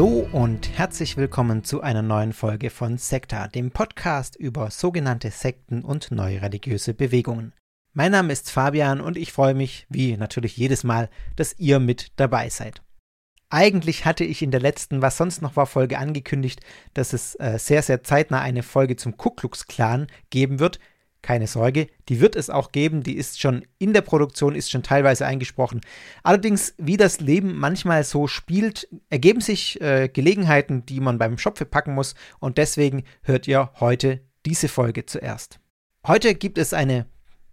Hallo und herzlich willkommen zu einer neuen Folge von Sekta, dem Podcast über sogenannte Sekten und neue religiöse Bewegungen. Mein Name ist Fabian und ich freue mich, wie natürlich jedes Mal, dass ihr mit dabei seid. Eigentlich hatte ich in der letzten Was sonst noch war Folge angekündigt, dass es äh, sehr, sehr zeitnah eine Folge zum Ku Klux Klan geben wird. Keine Sorge, die wird es auch geben, die ist schon in der Produktion, ist schon teilweise eingesprochen. Allerdings, wie das Leben manchmal so spielt, ergeben sich äh, Gelegenheiten, die man beim Schopfe packen muss und deswegen hört ihr heute diese Folge zuerst. Heute gibt es eine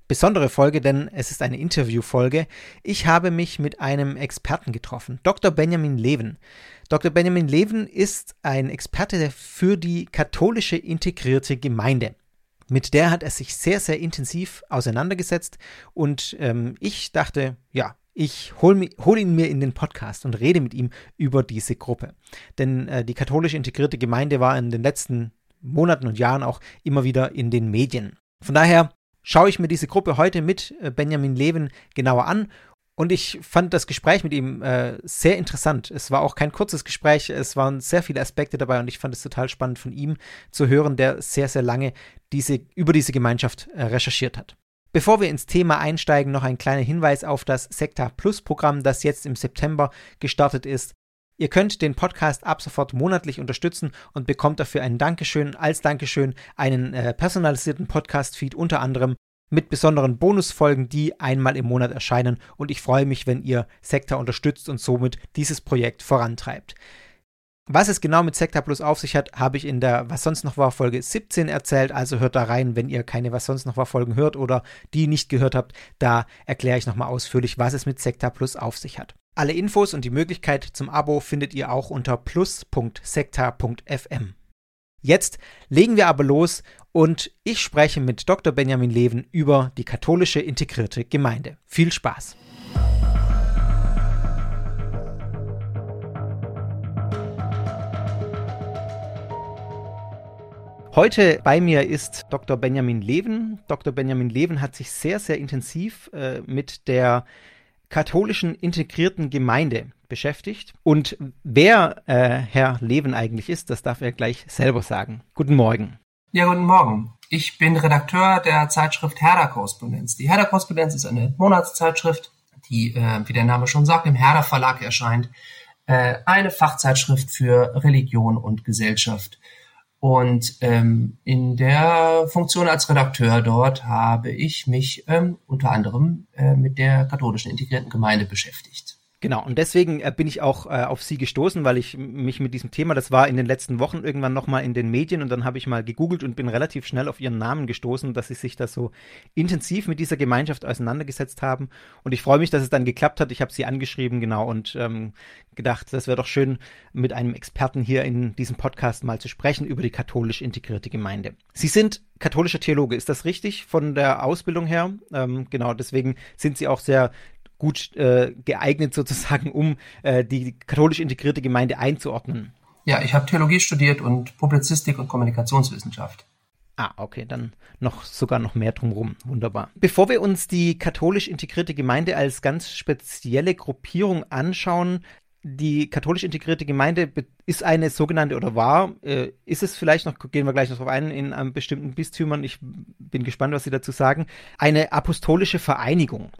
besondere Folge, denn es ist eine Interviewfolge. Ich habe mich mit einem Experten getroffen, Dr. Benjamin Leven. Dr. Benjamin Leven ist ein Experte für die katholische integrierte Gemeinde. Mit der hat er sich sehr, sehr intensiv auseinandergesetzt und ähm, ich dachte, ja, ich hole hol ihn mir in den Podcast und rede mit ihm über diese Gruppe. Denn äh, die katholisch integrierte Gemeinde war in den letzten Monaten und Jahren auch immer wieder in den Medien. Von daher schaue ich mir diese Gruppe heute mit äh, Benjamin Levin genauer an und ich fand das Gespräch mit ihm äh, sehr interessant. Es war auch kein kurzes Gespräch, es waren sehr viele Aspekte dabei und ich fand es total spannend von ihm zu hören, der sehr, sehr lange diese, über diese Gemeinschaft äh, recherchiert hat. Bevor wir ins Thema einsteigen, noch ein kleiner Hinweis auf das Sekta Plus Programm, das jetzt im September gestartet ist. Ihr könnt den Podcast ab sofort monatlich unterstützen und bekommt dafür ein Dankeschön, als Dankeschön einen äh, personalisierten Podcast-Feed unter anderem mit besonderen Bonusfolgen, die einmal im Monat erscheinen und ich freue mich, wenn ihr Sekta unterstützt und somit dieses Projekt vorantreibt. Was es genau mit Sekta Plus auf sich hat, habe ich in der Was sonst noch war Folge 17 erzählt, also hört da rein, wenn ihr keine Was sonst noch war Folgen hört oder die nicht gehört habt, da erkläre ich nochmal ausführlich, was es mit Sekta Plus auf sich hat. Alle Infos und die Möglichkeit zum Abo findet ihr auch unter plus.sekta.fm. Jetzt legen wir aber los und ich spreche mit Dr. Benjamin Leven über die katholische integrierte Gemeinde. Viel Spaß! Heute bei mir ist Dr. Benjamin Leven. Dr. Benjamin Leven hat sich sehr, sehr intensiv äh, mit der katholischen integrierten Gemeinde beschäftigt. Und wer äh, Herr Leven eigentlich ist, das darf er gleich selber sagen. Guten Morgen. Ja, guten Morgen. Ich bin Redakteur der Zeitschrift Herder Korrespondenz. Die Herder Korrespondenz ist eine Monatszeitschrift, die, äh, wie der Name schon sagt, im Herder Verlag erscheint. Äh, eine Fachzeitschrift für Religion und Gesellschaft. Und ähm, in der Funktion als Redakteur dort habe ich mich ähm, unter anderem äh, mit der katholischen integrierten Gemeinde beschäftigt. Genau, und deswegen äh, bin ich auch äh, auf sie gestoßen, weil ich mich mit diesem Thema, das war in den letzten Wochen irgendwann nochmal in den Medien und dann habe ich mal gegoogelt und bin relativ schnell auf ihren Namen gestoßen, dass sie sich da so intensiv mit dieser Gemeinschaft auseinandergesetzt haben. Und ich freue mich, dass es dann geklappt hat. Ich habe sie angeschrieben, genau, und ähm, gedacht, das wäre doch schön, mit einem Experten hier in diesem Podcast mal zu sprechen über die katholisch integrierte Gemeinde. Sie sind katholischer Theologe, ist das richtig von der Ausbildung her? Ähm, genau, deswegen sind Sie auch sehr gut äh, geeignet sozusagen, um äh, die katholisch integrierte Gemeinde einzuordnen. Ja, ich habe Theologie studiert und Publizistik und Kommunikationswissenschaft. Ah, okay, dann noch sogar noch mehr drumherum. Wunderbar. Bevor wir uns die katholisch integrierte Gemeinde als ganz spezielle Gruppierung anschauen, die katholisch integrierte Gemeinde ist eine sogenannte oder war, äh, ist es vielleicht noch, gehen wir gleich noch drauf ein, in einem bestimmten Bistümern, ich bin gespannt, was Sie dazu sagen, eine apostolische Vereinigung.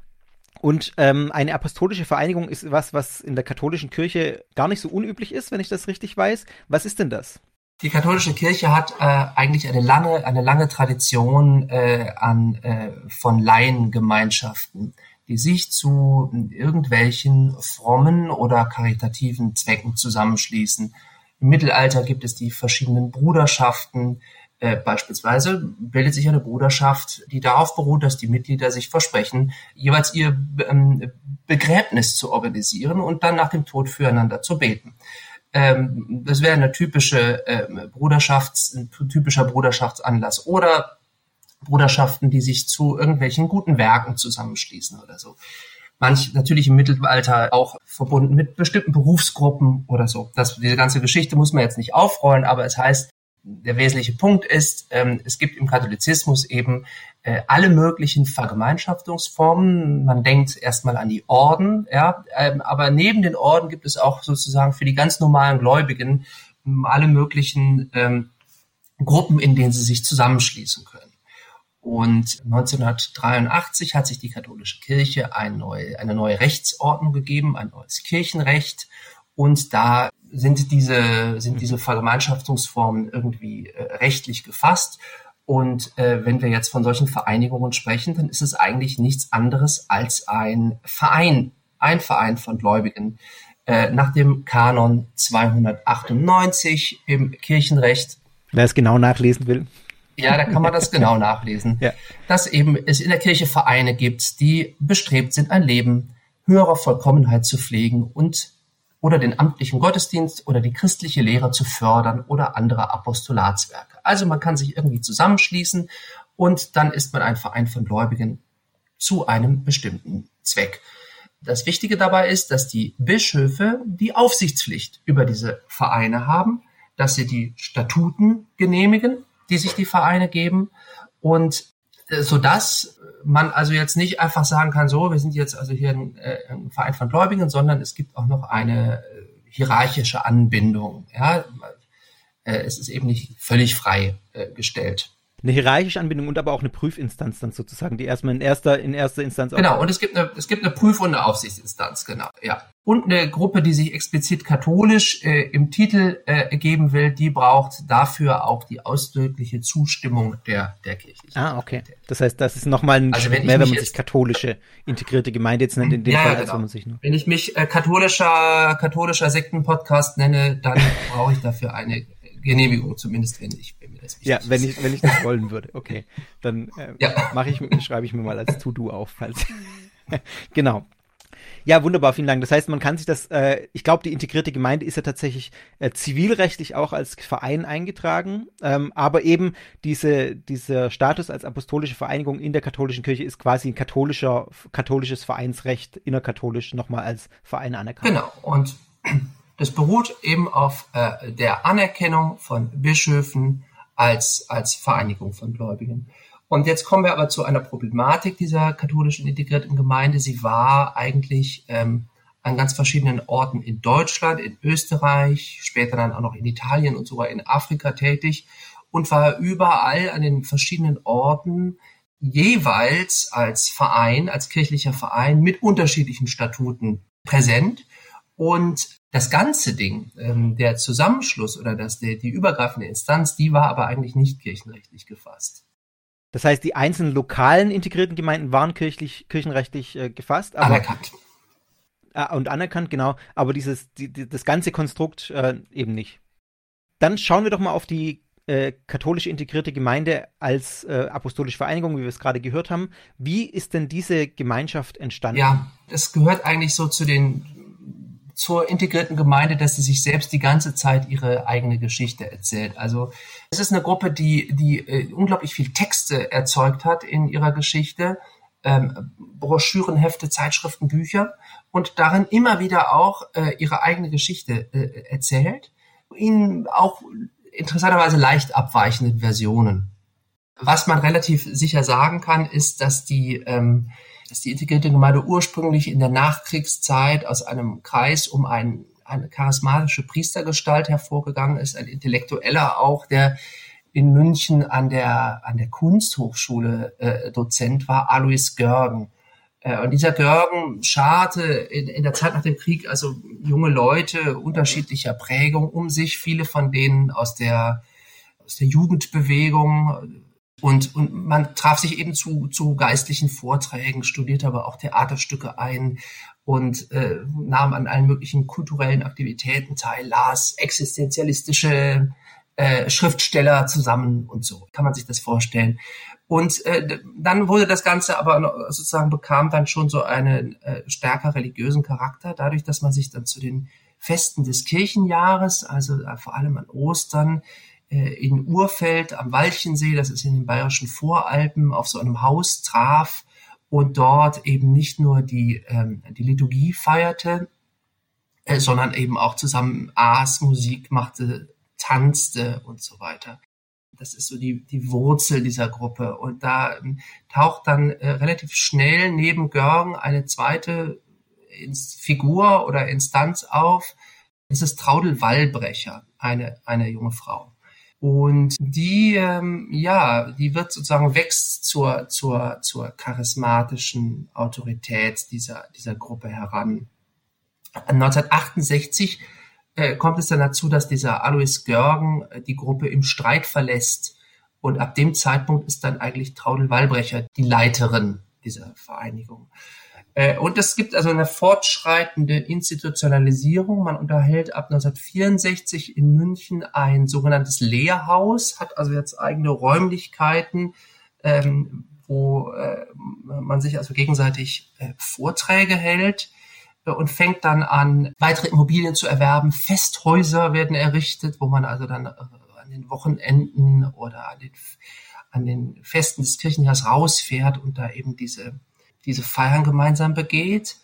Und ähm, eine apostolische Vereinigung ist was, was in der katholischen Kirche gar nicht so unüblich ist, wenn ich das richtig weiß. Was ist denn das? Die katholische Kirche hat äh, eigentlich eine lange, eine lange Tradition äh, an, äh, von Laiengemeinschaften, die sich zu irgendwelchen frommen oder karitativen Zwecken zusammenschließen. Im Mittelalter gibt es die verschiedenen Bruderschaften, äh, beispielsweise bildet sich eine Bruderschaft, die darauf beruht, dass die Mitglieder sich versprechen, jeweils ihr ähm, Begräbnis zu organisieren und dann nach dem Tod füreinander zu beten. Ähm, das wäre eine typische äh, Bruderschafts, ein typischer Bruderschaftsanlass oder Bruderschaften, die sich zu irgendwelchen guten Werken zusammenschließen oder so. Manch natürlich im Mittelalter auch verbunden mit bestimmten Berufsgruppen oder so. Das, diese ganze Geschichte muss man jetzt nicht aufrollen, aber es heißt, der wesentliche Punkt ist, ähm, es gibt im Katholizismus eben äh, alle möglichen Vergemeinschaftungsformen. Man denkt erstmal an die Orden, ja, ähm, aber neben den Orden gibt es auch sozusagen für die ganz normalen Gläubigen ähm, alle möglichen ähm, Gruppen, in denen sie sich zusammenschließen können. Und 1983 hat sich die katholische Kirche eine neue, eine neue Rechtsordnung gegeben, ein neues Kirchenrecht. Und da sind diese, sind diese Vergemeinschaftungsformen irgendwie äh, rechtlich gefasst. Und äh, wenn wir jetzt von solchen Vereinigungen sprechen, dann ist es eigentlich nichts anderes als ein Verein, ein Verein von Gläubigen. Äh, nach dem Kanon 298 im Kirchenrecht. Wer es genau nachlesen will. Ja, da kann man das genau nachlesen. Ja. Dass eben es in der Kirche Vereine gibt, die bestrebt sind, ein Leben höherer Vollkommenheit zu pflegen und oder den amtlichen Gottesdienst oder die christliche Lehre zu fördern oder andere Apostolatswerke. Also man kann sich irgendwie zusammenschließen und dann ist man ein Verein von Gläubigen zu einem bestimmten Zweck. Das Wichtige dabei ist, dass die Bischöfe die Aufsichtspflicht über diese Vereine haben, dass sie die Statuten genehmigen, die sich die Vereine geben und so dass man also jetzt nicht einfach sagen kann, so, wir sind jetzt also hier ein, äh, ein Verein von Gläubigen, sondern es gibt auch noch eine äh, hierarchische Anbindung. Ja, äh, es ist eben nicht völlig frei äh, gestellt. Eine hierarchische Anbindung und aber auch eine Prüfinstanz dann sozusagen, die erstmal in erster, in erster Instanz. Genau, und es gibt eine, es gibt eine Prüf- und eine Aufsichtsinstanz, genau, ja. Und eine Gruppe, die sich explizit katholisch äh, im Titel äh, geben will, die braucht dafür auch die ausdrückliche Zustimmung der, der Kirche. Ah, okay. Das heißt, das ist nochmal ein also wenn mehr, wenn man sich katholische integrierte Gemeinde jetzt nennt, in dem ja, Fall, ja, genau. als wenn man sich nur. Wenn ich mich äh, katholischer, katholischer Sektenpodcast nenne, dann brauche ich dafür eine Genehmigung, zumindest wenn ich, wenn mir das wichtig Ja, wenn ich, wenn ich das wollen würde. Okay. Dann äh, ja. mache ich, schreibe ich mir mal als To-Do auf, falls. genau. Ja, wunderbar, vielen Dank. Das heißt, man kann sich das, äh, ich glaube, die integrierte Gemeinde ist ja tatsächlich äh, zivilrechtlich auch als Verein eingetragen, ähm, aber eben diese, dieser Status als apostolische Vereinigung in der katholischen Kirche ist quasi ein katholischer, katholisches Vereinsrecht innerkatholisch nochmal als Verein anerkannt. Genau, und das beruht eben auf äh, der Anerkennung von Bischöfen als, als Vereinigung von Gläubigen. Und jetzt kommen wir aber zu einer Problematik dieser katholischen integrierten Gemeinde. Sie war eigentlich ähm, an ganz verschiedenen Orten in Deutschland, in Österreich, später dann auch noch in Italien und sogar in Afrika tätig und war überall an den verschiedenen Orten jeweils als Verein, als kirchlicher Verein mit unterschiedlichen Statuten präsent. Und das ganze Ding, ähm, der Zusammenschluss oder das, der, die übergreifende Instanz, die war aber eigentlich nicht kirchenrechtlich gefasst. Das heißt, die einzelnen lokalen integrierten Gemeinden waren kirchlich, kirchenrechtlich äh, gefasst. Aber, anerkannt. Äh, und anerkannt, genau. Aber dieses, die, die, das ganze Konstrukt äh, eben nicht. Dann schauen wir doch mal auf die äh, katholische integrierte Gemeinde als äh, apostolische Vereinigung, wie wir es gerade gehört haben. Wie ist denn diese Gemeinschaft entstanden? Ja, das gehört eigentlich so zu den zur integrierten Gemeinde, dass sie sich selbst die ganze Zeit ihre eigene Geschichte erzählt. Also es ist eine Gruppe, die, die äh, unglaublich viel Texte erzeugt hat in ihrer Geschichte, ähm, Broschüren, Hefte, Zeitschriften, Bücher und darin immer wieder auch äh, ihre eigene Geschichte äh, erzählt, in auch interessanterweise leicht abweichenden Versionen. Was man relativ sicher sagen kann, ist, dass die ähm, dass die integrierte Gemeinde ursprünglich in der Nachkriegszeit aus einem Kreis um ein, eine charismatische Priestergestalt hervorgegangen ist, ein Intellektueller auch, der in München an der, an der Kunsthochschule äh, Dozent war, Alois Görgen. Äh, und dieser Görgen scharte in, in der Zeit nach dem Krieg also junge Leute unterschiedlicher Prägung um sich, viele von denen aus der, aus der Jugendbewegung. Und, und man traf sich eben zu, zu geistlichen Vorträgen, studierte aber auch Theaterstücke ein und äh, nahm an allen möglichen kulturellen Aktivitäten teil, las existenzialistische äh, Schriftsteller zusammen und so. Kann man sich das vorstellen? Und äh, dann wurde das Ganze aber sozusagen bekam dann schon so einen äh, stärker religiösen Charakter, dadurch, dass man sich dann zu den Festen des Kirchenjahres, also äh, vor allem an Ostern, in Urfeld am Walchensee, das ist in den bayerischen Voralpen, auf so einem Haus traf und dort eben nicht nur die, ähm, die Liturgie feierte, äh, sondern eben auch zusammen aß, Musik machte, tanzte und so weiter. Das ist so die, die Wurzel dieser Gruppe. Und da ähm, taucht dann äh, relativ schnell neben Görgen eine zweite Ins Figur oder Instanz auf. Das ist Traudel Wallbrecher, eine, eine junge Frau. Und die, ähm, ja, die wird sozusagen wächst zur, zur, zur charismatischen Autorität dieser, dieser Gruppe heran. 1968 äh, kommt es dann dazu, dass dieser Alois Görgen äh, die Gruppe im Streit verlässt. Und ab dem Zeitpunkt ist dann eigentlich Traudel Wallbrecher die Leiterin dieser Vereinigung. Äh, und es gibt also eine fortschreitende Institutionalisierung. Man unterhält ab 1964 in München ein sogenanntes Lehrhaus, hat also jetzt eigene Räumlichkeiten, ähm, wo äh, man sich also gegenseitig äh, Vorträge hält und fängt dann an, weitere Immobilien zu erwerben. Festhäuser werden errichtet, wo man also dann an den Wochenenden oder an den, an den Festen des Kirchenjahres rausfährt und da eben diese, diese Feiern gemeinsam begeht.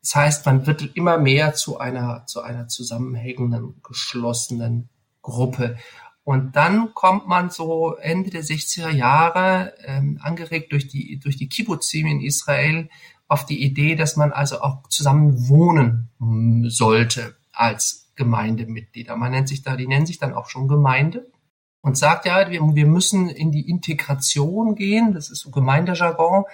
Das heißt, man wird immer mehr zu einer, zu einer zusammenhängenden, geschlossenen Gruppe. Und dann kommt man so Ende der 60er Jahre, ähm, angeregt durch die, durch die Kibbutzim in Israel, auf die Idee, dass man also auch zusammen wohnen sollte als Gemeindemitglieder. Man nennt sich da, die nennen sich dann auch schon Gemeinde und sagt ja, wir, wir müssen in die Integration gehen. Das ist so Gemeindejargon.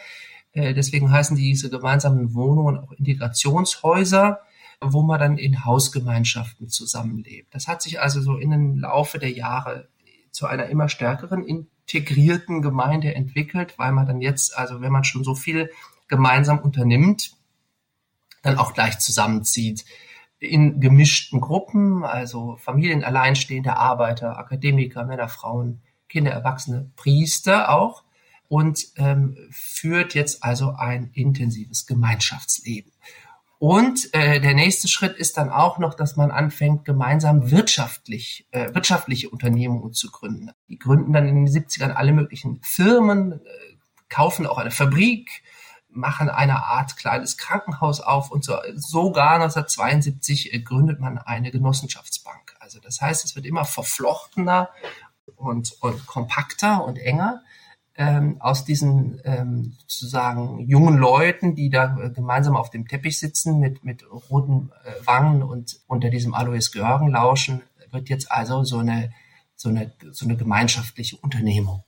Äh, deswegen heißen diese gemeinsamen Wohnungen auch Integrationshäuser, wo man dann in Hausgemeinschaften zusammenlebt. Das hat sich also so in den Laufe der Jahre zu einer immer stärkeren integrierten Gemeinde entwickelt, weil man dann jetzt, also wenn man schon so viel gemeinsam unternimmt, dann auch gleich zusammenzieht in gemischten Gruppen, also Familien, alleinstehende Arbeiter, Akademiker, Männer, Frauen, Kinder, Erwachsene, Priester auch und ähm, führt jetzt also ein intensives Gemeinschaftsleben. Und äh, der nächste Schritt ist dann auch noch, dass man anfängt, gemeinsam wirtschaftlich, äh, wirtschaftliche Unternehmungen zu gründen. Die gründen dann in den 70ern alle möglichen Firmen, äh, kaufen auch eine Fabrik, machen eine Art kleines Krankenhaus auf und so, sogar 1972 äh, gründet man eine Genossenschaftsbank. Also das heißt, es wird immer verflochtener und, und kompakter und enger ähm, aus diesen ähm, sozusagen jungen Leuten, die da äh, gemeinsam auf dem Teppich sitzen mit, mit roten äh, Wangen und unter diesem Alois Görgen lauschen, wird jetzt also so eine, so eine, so eine gemeinschaftliche Unternehmung.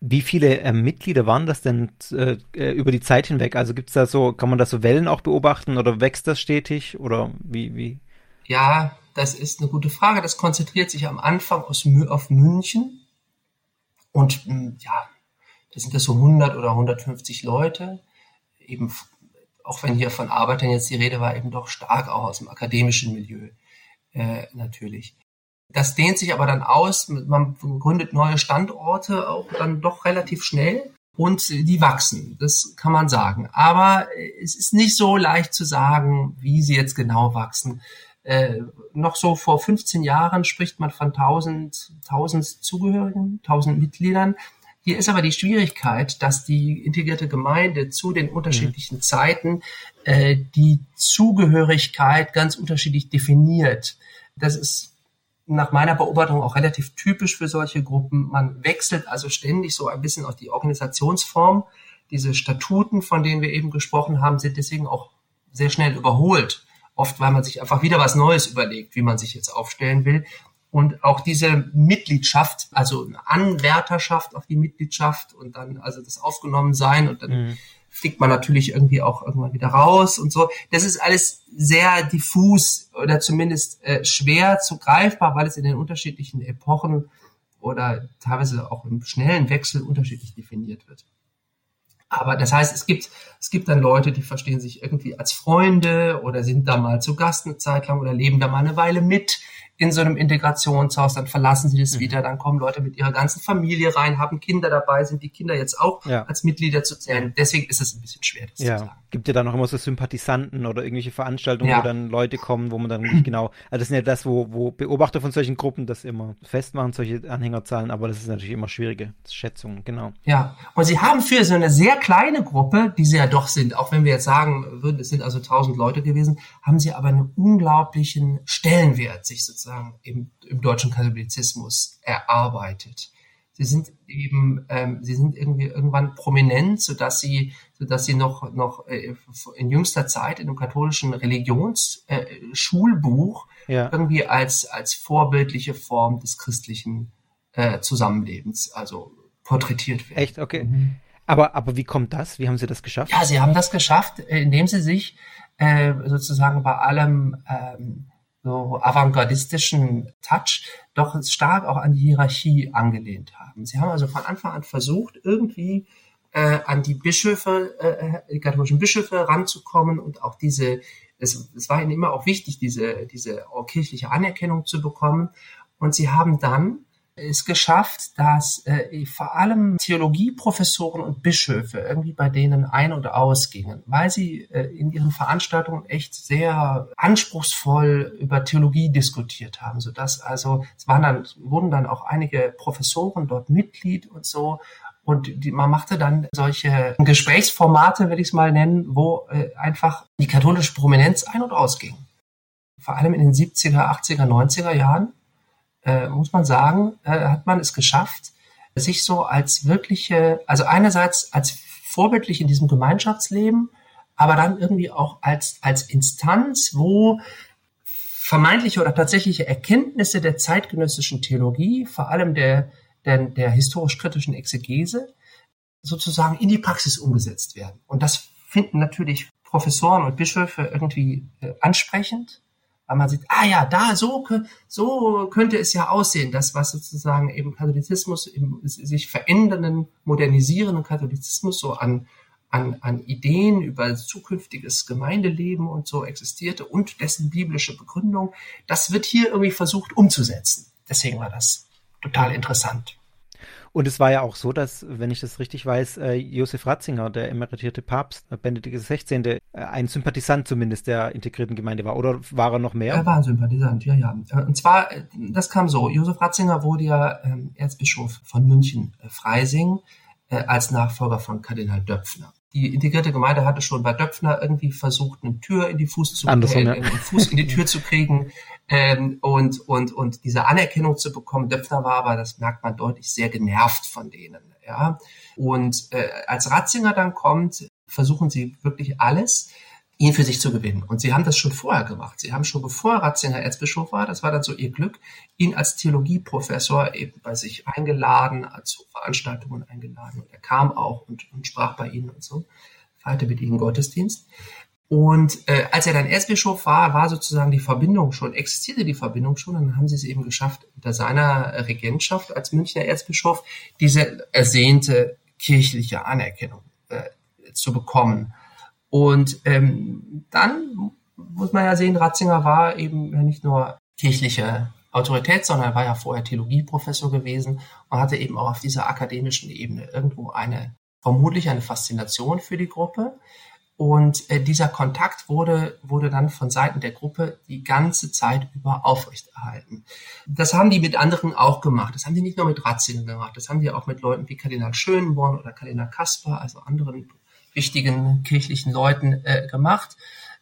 Wie viele äh, Mitglieder waren das denn äh, äh über die Zeit hinweg? Also gibt's da so, kann man da so Wellen auch beobachten oder wächst das stetig oder wie, wie? Ja, das ist eine gute Frage. Das konzentriert sich am Anfang aus, auf München und hm, ja, da sind das so 100 oder 150 Leute. Eben, auch wenn hier von Arbeitern jetzt die Rede war, eben doch stark auch aus dem akademischen Milieu äh, natürlich. Das dehnt sich aber dann aus. Man gründet neue Standorte auch dann doch relativ schnell und die wachsen. Das kann man sagen. Aber es ist nicht so leicht zu sagen, wie sie jetzt genau wachsen. Äh, noch so vor 15 Jahren spricht man von 1000, 1000 Zugehörigen, 1000 Mitgliedern. Hier ist aber die Schwierigkeit, dass die integrierte Gemeinde zu den unterschiedlichen mhm. Zeiten äh, die Zugehörigkeit ganz unterschiedlich definiert. Das ist nach meiner Beobachtung auch relativ typisch für solche Gruppen. Man wechselt also ständig so ein bisschen auf die Organisationsform. Diese Statuten, von denen wir eben gesprochen haben, sind deswegen auch sehr schnell überholt. Oft, weil man sich einfach wieder was Neues überlegt, wie man sich jetzt aufstellen will. Und auch diese Mitgliedschaft, also eine Anwärterschaft auf die Mitgliedschaft und dann also das aufgenommen sein und dann mhm. fliegt man natürlich irgendwie auch irgendwann wieder raus und so. Das ist alles sehr diffus oder zumindest äh, schwer zu greifbar, weil es in den unterschiedlichen Epochen oder teilweise auch im schnellen Wechsel unterschiedlich definiert wird. Aber das heißt, es gibt, es gibt dann Leute, die verstehen sich irgendwie als Freunde oder sind da mal zu Gast eine Zeit lang oder leben da mal eine Weile mit in so einem Integrationshaus, dann verlassen sie das mhm. wieder, dann kommen Leute mit ihrer ganzen Familie rein, haben Kinder dabei, sind die Kinder jetzt auch ja. als Mitglieder zu zählen. Deswegen ist es ein bisschen schwer, das ja. zu sagen. Gibt ja dann noch immer so Sympathisanten oder irgendwelche Veranstaltungen, ja. wo dann Leute kommen, wo man dann nicht genau, also das ist ja das, wo, wo Beobachter von solchen Gruppen das immer festmachen, solche Anhängerzahlen, aber das ist natürlich immer schwierige Schätzungen, genau. Ja, und sie haben für so eine sehr kleine Gruppe, die sie ja doch sind, auch wenn wir jetzt sagen würden, es sind also tausend Leute gewesen, haben sie aber einen unglaublichen Stellenwert sich sozusagen sozusagen im, im deutschen Katholizismus erarbeitet. Sie sind eben, ähm, sie sind irgendwie irgendwann prominent, so dass sie, so dass sie noch noch äh, in jüngster Zeit in einem katholischen Religionsschulbuch äh, ja. irgendwie als als vorbildliche Form des christlichen äh, Zusammenlebens, also porträtiert werden. Echt, okay. Mhm. Aber aber wie kommt das? Wie haben Sie das geschafft? Ja, Sie haben das geschafft, indem Sie sich äh, sozusagen bei allem ähm, so avantgardistischen Touch doch stark auch an die Hierarchie angelehnt haben. Sie haben also von Anfang an versucht, irgendwie äh, an die Bischöfe, äh, die katholischen Bischöfe ranzukommen und auch diese, es, es war ihnen immer auch wichtig, diese, diese kirchliche Anerkennung zu bekommen. Und sie haben dann es geschafft, dass äh, vor allem Theologieprofessoren und Bischöfe irgendwie bei denen ein- und ausgingen, weil sie äh, in ihren Veranstaltungen echt sehr anspruchsvoll über Theologie diskutiert haben, so dass also es waren dann wurden dann auch einige Professoren dort Mitglied und so und die, man machte dann solche Gesprächsformate, will ich es mal nennen, wo äh, einfach die katholische Prominenz ein- und ausging. Vor allem in den 70er, 80er, 90er Jahren äh, muss man sagen, äh, hat man es geschafft, sich so als wirkliche, also einerseits als vorbildlich in diesem Gemeinschaftsleben, aber dann irgendwie auch als, als Instanz, wo vermeintliche oder tatsächliche Erkenntnisse der zeitgenössischen Theologie, vor allem der, der, der historisch-kritischen Exegese, sozusagen in die Praxis umgesetzt werden. Und das finden natürlich Professoren und Bischöfe irgendwie äh, ansprechend weil man sieht, ah ja, da, so, so könnte es ja aussehen, das, was sozusagen eben Katholizismus, im sich verändernden, modernisierenden Katholizismus so an, an, an Ideen über zukünftiges Gemeindeleben und so existierte und dessen biblische Begründung, das wird hier irgendwie versucht umzusetzen. Deswegen war das total interessant. Und es war ja auch so, dass, wenn ich das richtig weiß, äh, Josef Ratzinger, der emeritierte Papst, äh, Benedikt XVI., äh, ein Sympathisant zumindest der integrierten Gemeinde war. Oder war er noch mehr? Er war ein Sympathisant, ja, ja. Und zwar, das kam so, Josef Ratzinger wurde ja ähm, Erzbischof von München, Freising, als Nachfolger von Kardinal Döpfner die integrierte Gemeinde hatte schon bei Döpfner irgendwie versucht, eine Tür in die Fuß zu Andersrum, äh, einen Fuß in die Tür zu kriegen ähm, und und und diese Anerkennung zu bekommen. Döpfner war aber, das merkt man deutlich, sehr genervt von denen. Ja, und äh, als Ratzinger dann kommt, versuchen sie wirklich alles ihn für sich zu gewinnen. Und sie haben das schon vorher gemacht. Sie haben schon bevor Ratzinger Erzbischof war, das war dann so ihr Glück, ihn als Theologieprofessor eben bei sich eingeladen, zu Veranstaltungen eingeladen. Und er kam auch und, und sprach bei ihnen und so, feierte mit ihnen Gottesdienst. Und äh, als er dann Erzbischof war, war sozusagen die Verbindung schon, existierte die Verbindung schon, und dann haben sie es eben geschafft, unter seiner Regentschaft als Münchner Erzbischof diese ersehnte kirchliche Anerkennung äh, zu bekommen. Und ähm, dann muss man ja sehen, Ratzinger war eben nicht nur kirchliche Autorität, sondern er war ja vorher Theologieprofessor gewesen und hatte eben auch auf dieser akademischen Ebene irgendwo eine, vermutlich eine Faszination für die Gruppe. Und äh, dieser Kontakt wurde, wurde dann von Seiten der Gruppe die ganze Zeit über aufrechterhalten. Das haben die mit anderen auch gemacht. Das haben die nicht nur mit Ratzinger gemacht. Das haben die auch mit Leuten wie Kardinal Schönborn oder Kardinal Kasper, also anderen wichtigen kirchlichen Leuten äh, gemacht.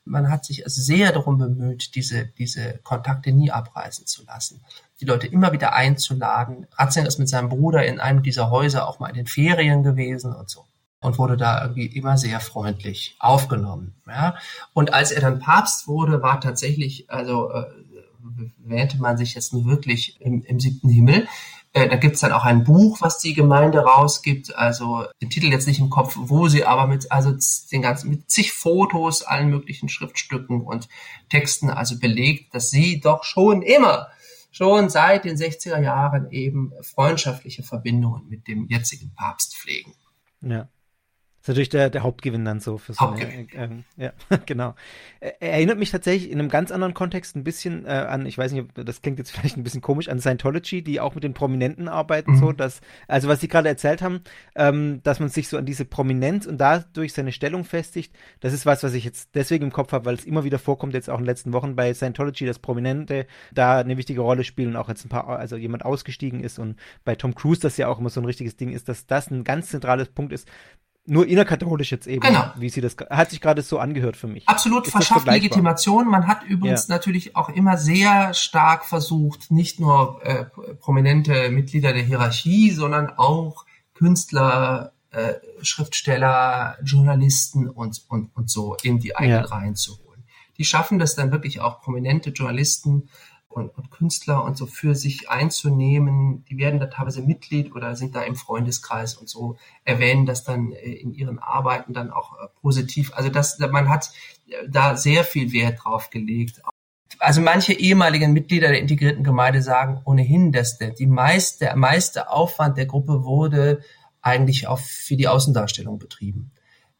Man hat sich sehr darum bemüht, diese, diese Kontakte nie abreißen zu lassen. Die Leute immer wieder einzuladen. Ratzinger ist mit seinem Bruder in einem dieser Häuser auch mal in den Ferien gewesen und so und wurde da irgendwie immer sehr freundlich aufgenommen. Ja. Und als er dann Papst wurde, war tatsächlich, also äh, wähnte man sich jetzt nur wirklich im, im siebten Himmel, Äh, da gibt's dann auch ein Buch, was die Gemeinde rausgibt, also den Titel jetzt nicht im Kopf, wo sie aber mit, also den ganzen, mit zig Fotos, allen möglichen Schriftstücken und Texten also belegt, dass sie doch schon immer schon seit den 60er Jahren eben freundschaftliche Verbindungen mit dem jetzigen Papst pflegen. Ja. Das ist natürlich der, der Hauptgewinn dann so für so eine, ähm, ja, genau. Er erinnert mich tatsächlich in einem ganz anderen Kontext ein bisschen äh, an, ich weiß nicht, das klingt jetzt vielleicht ein bisschen komisch, an Scientology, die auch mit den Prominenten arbeiten, mhm. so dass, also was Sie gerade erzählt haben, ähm, dass man sich so an diese Prominenz und dadurch seine Stellung festigt, das ist was, was ich jetzt deswegen im Kopf habe, weil es immer wieder vorkommt, jetzt auch in den letzten Wochen bei Scientology, dass Prominente da eine wichtige Rolle spielen, auch jetzt ein paar, also jemand ausgestiegen ist und bei Tom Cruise das ja auch immer so ein richtiges Ding ist, dass das ein ganz zentrales Punkt ist, nur innerkatholisch jetzt eben, genau. wie sie das hat sich gerade so angehört für mich. Absolut Ist verschafft Legitimation. Man hat übrigens ja. natürlich auch immer sehr stark versucht, nicht nur äh, prominente Mitglieder der Hierarchie, sondern auch Künstler, äh, Schriftsteller, Journalisten und und und so in die eigenen ja. Reihen zu holen. Die schaffen das dann wirklich auch prominente Journalisten und, und Künstler und so für sich einzunehmen. Die werden da teilweise Mitglied oder sind da im Freundeskreis und so erwähnen das dann äh, in ihren Arbeiten dann auch äh, positiv. Also das, man hat äh, da sehr viel Wert drauf gelegt. Also manche ehemaligen Mitglieder der integrierten Gemeinde sagen ohnehin, dass der, die meiste, der meiste Aufwand der Gruppe wurde eigentlich auch für die Außendarstellung betrieben.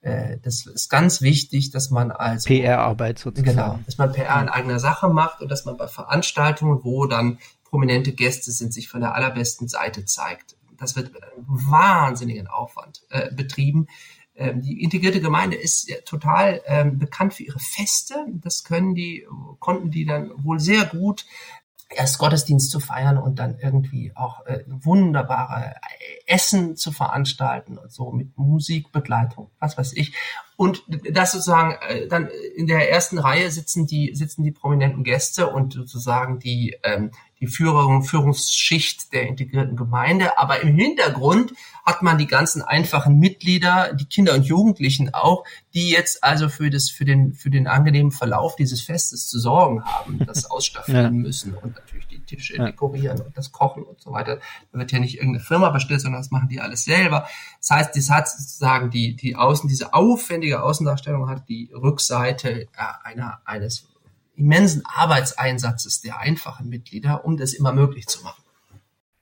Äh, das ist ganz wichtig, dass man als PR-Arbeit sozusagen. Genau, dass man PR in eigener Sache macht und dass man bei Veranstaltungen, wo dann prominente Gäste sind, sich von der allerbesten Seite zeigt. Das wird mit einem wahnsinnigen Aufwand äh, betrieben. Ähm, die integrierte Gemeinde ist ja total ähm, bekannt für ihre Feste. Das können die, konnten die dann wohl sehr gut erst Gottesdienst zu feiern und dann irgendwie auch äh, wunderbare Essen zu veranstalten und so mit Musikbegleitung, was weiß ich. Und das sozusagen äh, dann in der ersten Reihe sitzen die sitzen die prominenten Gäste und sozusagen die ähm, die Führung, Führungsschicht der integrierten Gemeinde. Aber im Hintergrund hat man die ganzen einfachen Mitglieder, die Kinder und Jugendlichen auch, die jetzt also für das, für den, für den angenehmen Verlauf dieses Festes zu sorgen haben, das ausstaffieren ja. müssen und natürlich die Tische ja. dekorieren und das Kochen und so weiter. Da wird ja nicht irgendeine Firma bestellt, sondern das machen die alles selber. Das heißt, das hat sozusagen die, die Außen, diese aufwendige Außendarstellung hat die Rückseite einer, eines immensen Arbeitseinsatzes der einfachen Mitglieder, um das immer möglich zu machen.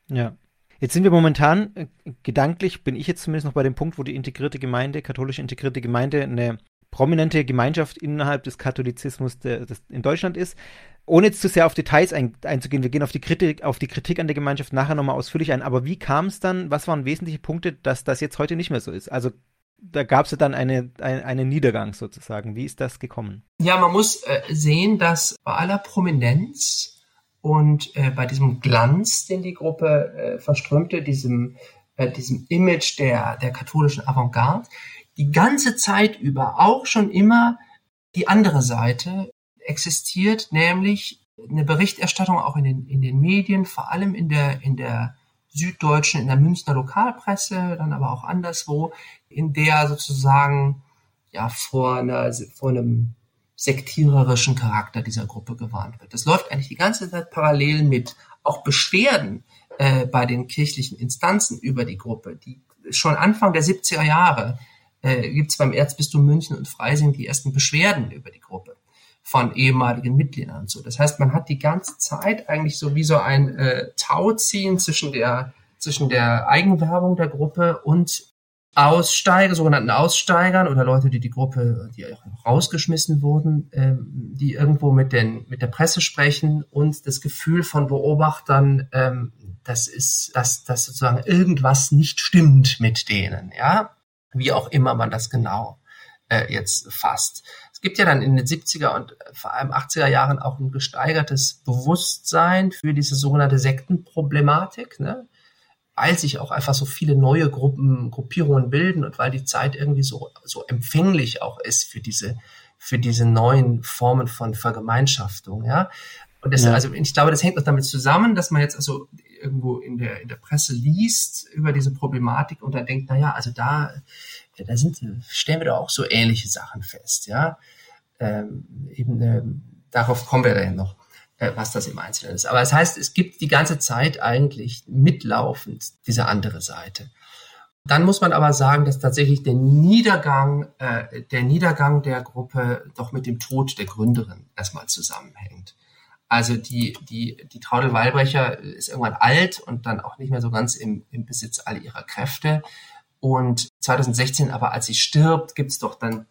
Ja. Jetzt sind wir momentan, äh, gedanklich bin ich jetzt zumindest noch bei dem Punkt, wo die integrierte Gemeinde, katholische integrierte Gemeinde, eine prominente Gemeinschaft innerhalb des Katholizismus der, des, in Deutschland ist. Ohne jetzt zu sehr auf Details ein, einzugehen, wir gehen auf die, Kritik, auf die Kritik an der Gemeinschaft nachher nochmal ausführlich ein, aber wie kam es dann, was waren wesentliche Punkte, dass das jetzt heute nicht mehr so ist? Also da gab es ja dann eine, ein, einen Niedergang sozusagen. Wie ist das gekommen? Ja, man muss äh, sehen, dass bei aller Prominenz und äh, bei diesem Glanz, den die Gruppe äh, verströmte, diesem, äh, diesem Image der, der katholischen Avantgarde, die ganze Zeit über auch schon immer die andere Seite existiert, nämlich eine Berichterstattung auch in den, in den Medien, vor allem in der, in der Süddeutschen, in der Münchner Lokalpresse, dann aber auch anderswo, in der sozusagen ja vor, einer, vor einem sektiererischen Charakter dieser Gruppe gewarnt wird. Das läuft eigentlich die ganze Zeit parallel mit auch Beschwerden äh, bei den kirchlichen Instanzen über die Gruppe. Die schon Anfang der 70er Jahre äh, gibt es beim Erzbistum München und Freising die ersten Beschwerden über die Gruppe von ehemaligen Mitgliedern so. Das heißt, man hat die ganze Zeit eigentlich so wie so ein äh, Tauziehen zwischen der zwischen der Eigenwerbung der Gruppe und Aussteiger, sogenannten Aussteigern oder Leute, die die Gruppe, die rausgeschmissen wurden, ähm, die irgendwo mit den mit der Presse sprechen und das Gefühl von Beobachtern, ähm, das ist, dass, dass sozusagen irgendwas nicht stimmt mit denen, ja, wie auch immer man das genau äh, jetzt fasst. Es gibt ja dann in den 70er und vor allem 80er Jahren auch ein gesteigertes Bewusstsein für diese sogenannte Sektenproblematik, ne? weil sich auch einfach so viele neue Gruppen, Gruppierungen bilden und weil die Zeit irgendwie so, so empfänglich auch ist für diese, für diese neuen Formen von Vergemeinschaftung, ja. Und das, ja. also ich glaube, das hängt auch damit zusammen, dass man jetzt also irgendwo in der, in der Presse liest über diese Problematik und dann denkt, na ja, also da, da sind, stellen wir doch auch so ähnliche Sachen fest, ja. Ähm, eben, ähm, darauf kommen wir dann noch. äh, was das im Einzelnen ist. Aber das heißt, es gibt die ganze Zeit eigentlich mitlaufend diese andere Seite. Dann muss man aber sagen, dass tatsächlich der Niedergang, äh, der Niedergang der Gruppe doch mit dem Tod der Gründerin erstmal zusammenhängt. Also die, die, die Traudel Weilbrecher ist irgendwann alt und dann auch nicht mehr so ganz im, im Besitz all ihrer Kräfte. Und 2016 aber, als sie stirbt, gibt's doch dann,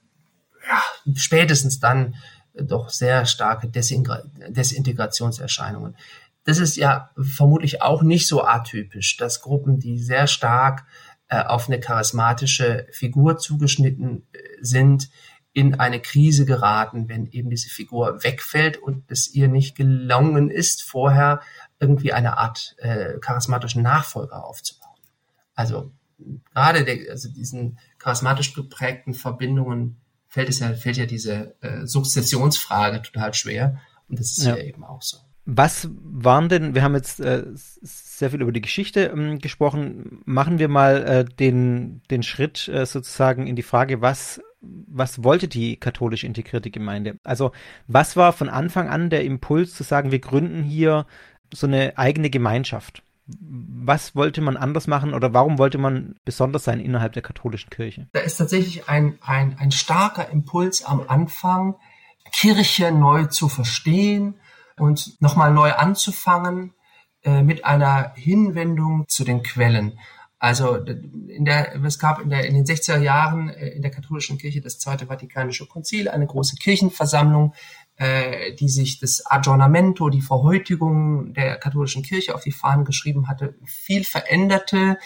ja, spätestens dann doch sehr starke Desintegrationserscheinungen. Das ist ja vermutlich auch nicht so atypisch, dass Gruppen, die sehr stark äh, auf eine charismatische Figur zugeschnitten äh, sind, in eine Krise geraten, wenn eben diese Figur wegfällt und es ihr nicht gelungen ist, vorher irgendwie eine Art äh, charismatischen Nachfolger aufzubauen. Also gerade der, also diesen charismatisch geprägten Verbindungen fällt es ja, fällt ja diese äh, Sukzessionsfrage total schwer. Und das ist ja. hier eben auch so. Was waren denn, wir haben jetzt äh, sehr viel über die Geschichte ähm, gesprochen, machen wir mal äh, den, den Schritt äh, sozusagen in die Frage, was, was wollte die katholisch integrierte Gemeinde? Also was war von Anfang an der Impuls zu sagen, wir gründen hier so eine eigene Gemeinschaft? Was wollte man anders machen oder warum wollte man besonders sein innerhalb der katholischen Kirche? Da ist tatsächlich ein, ein, ein starker Impuls am Anfang, Kirche neu zu verstehen und nochmal neu anzufangen äh, mit einer Hinwendung zu den Quellen. Also in der, es gab in, der, in den 60er Jahren äh, in der katholischen Kirche das Zweite Vatikanische Konzil, eine große Kirchenversammlung, äh, die sich das Aggiornamento, die Verhäutigung der katholischen Kirche auf die Fahnen geschrieben hatte, viel veränderte,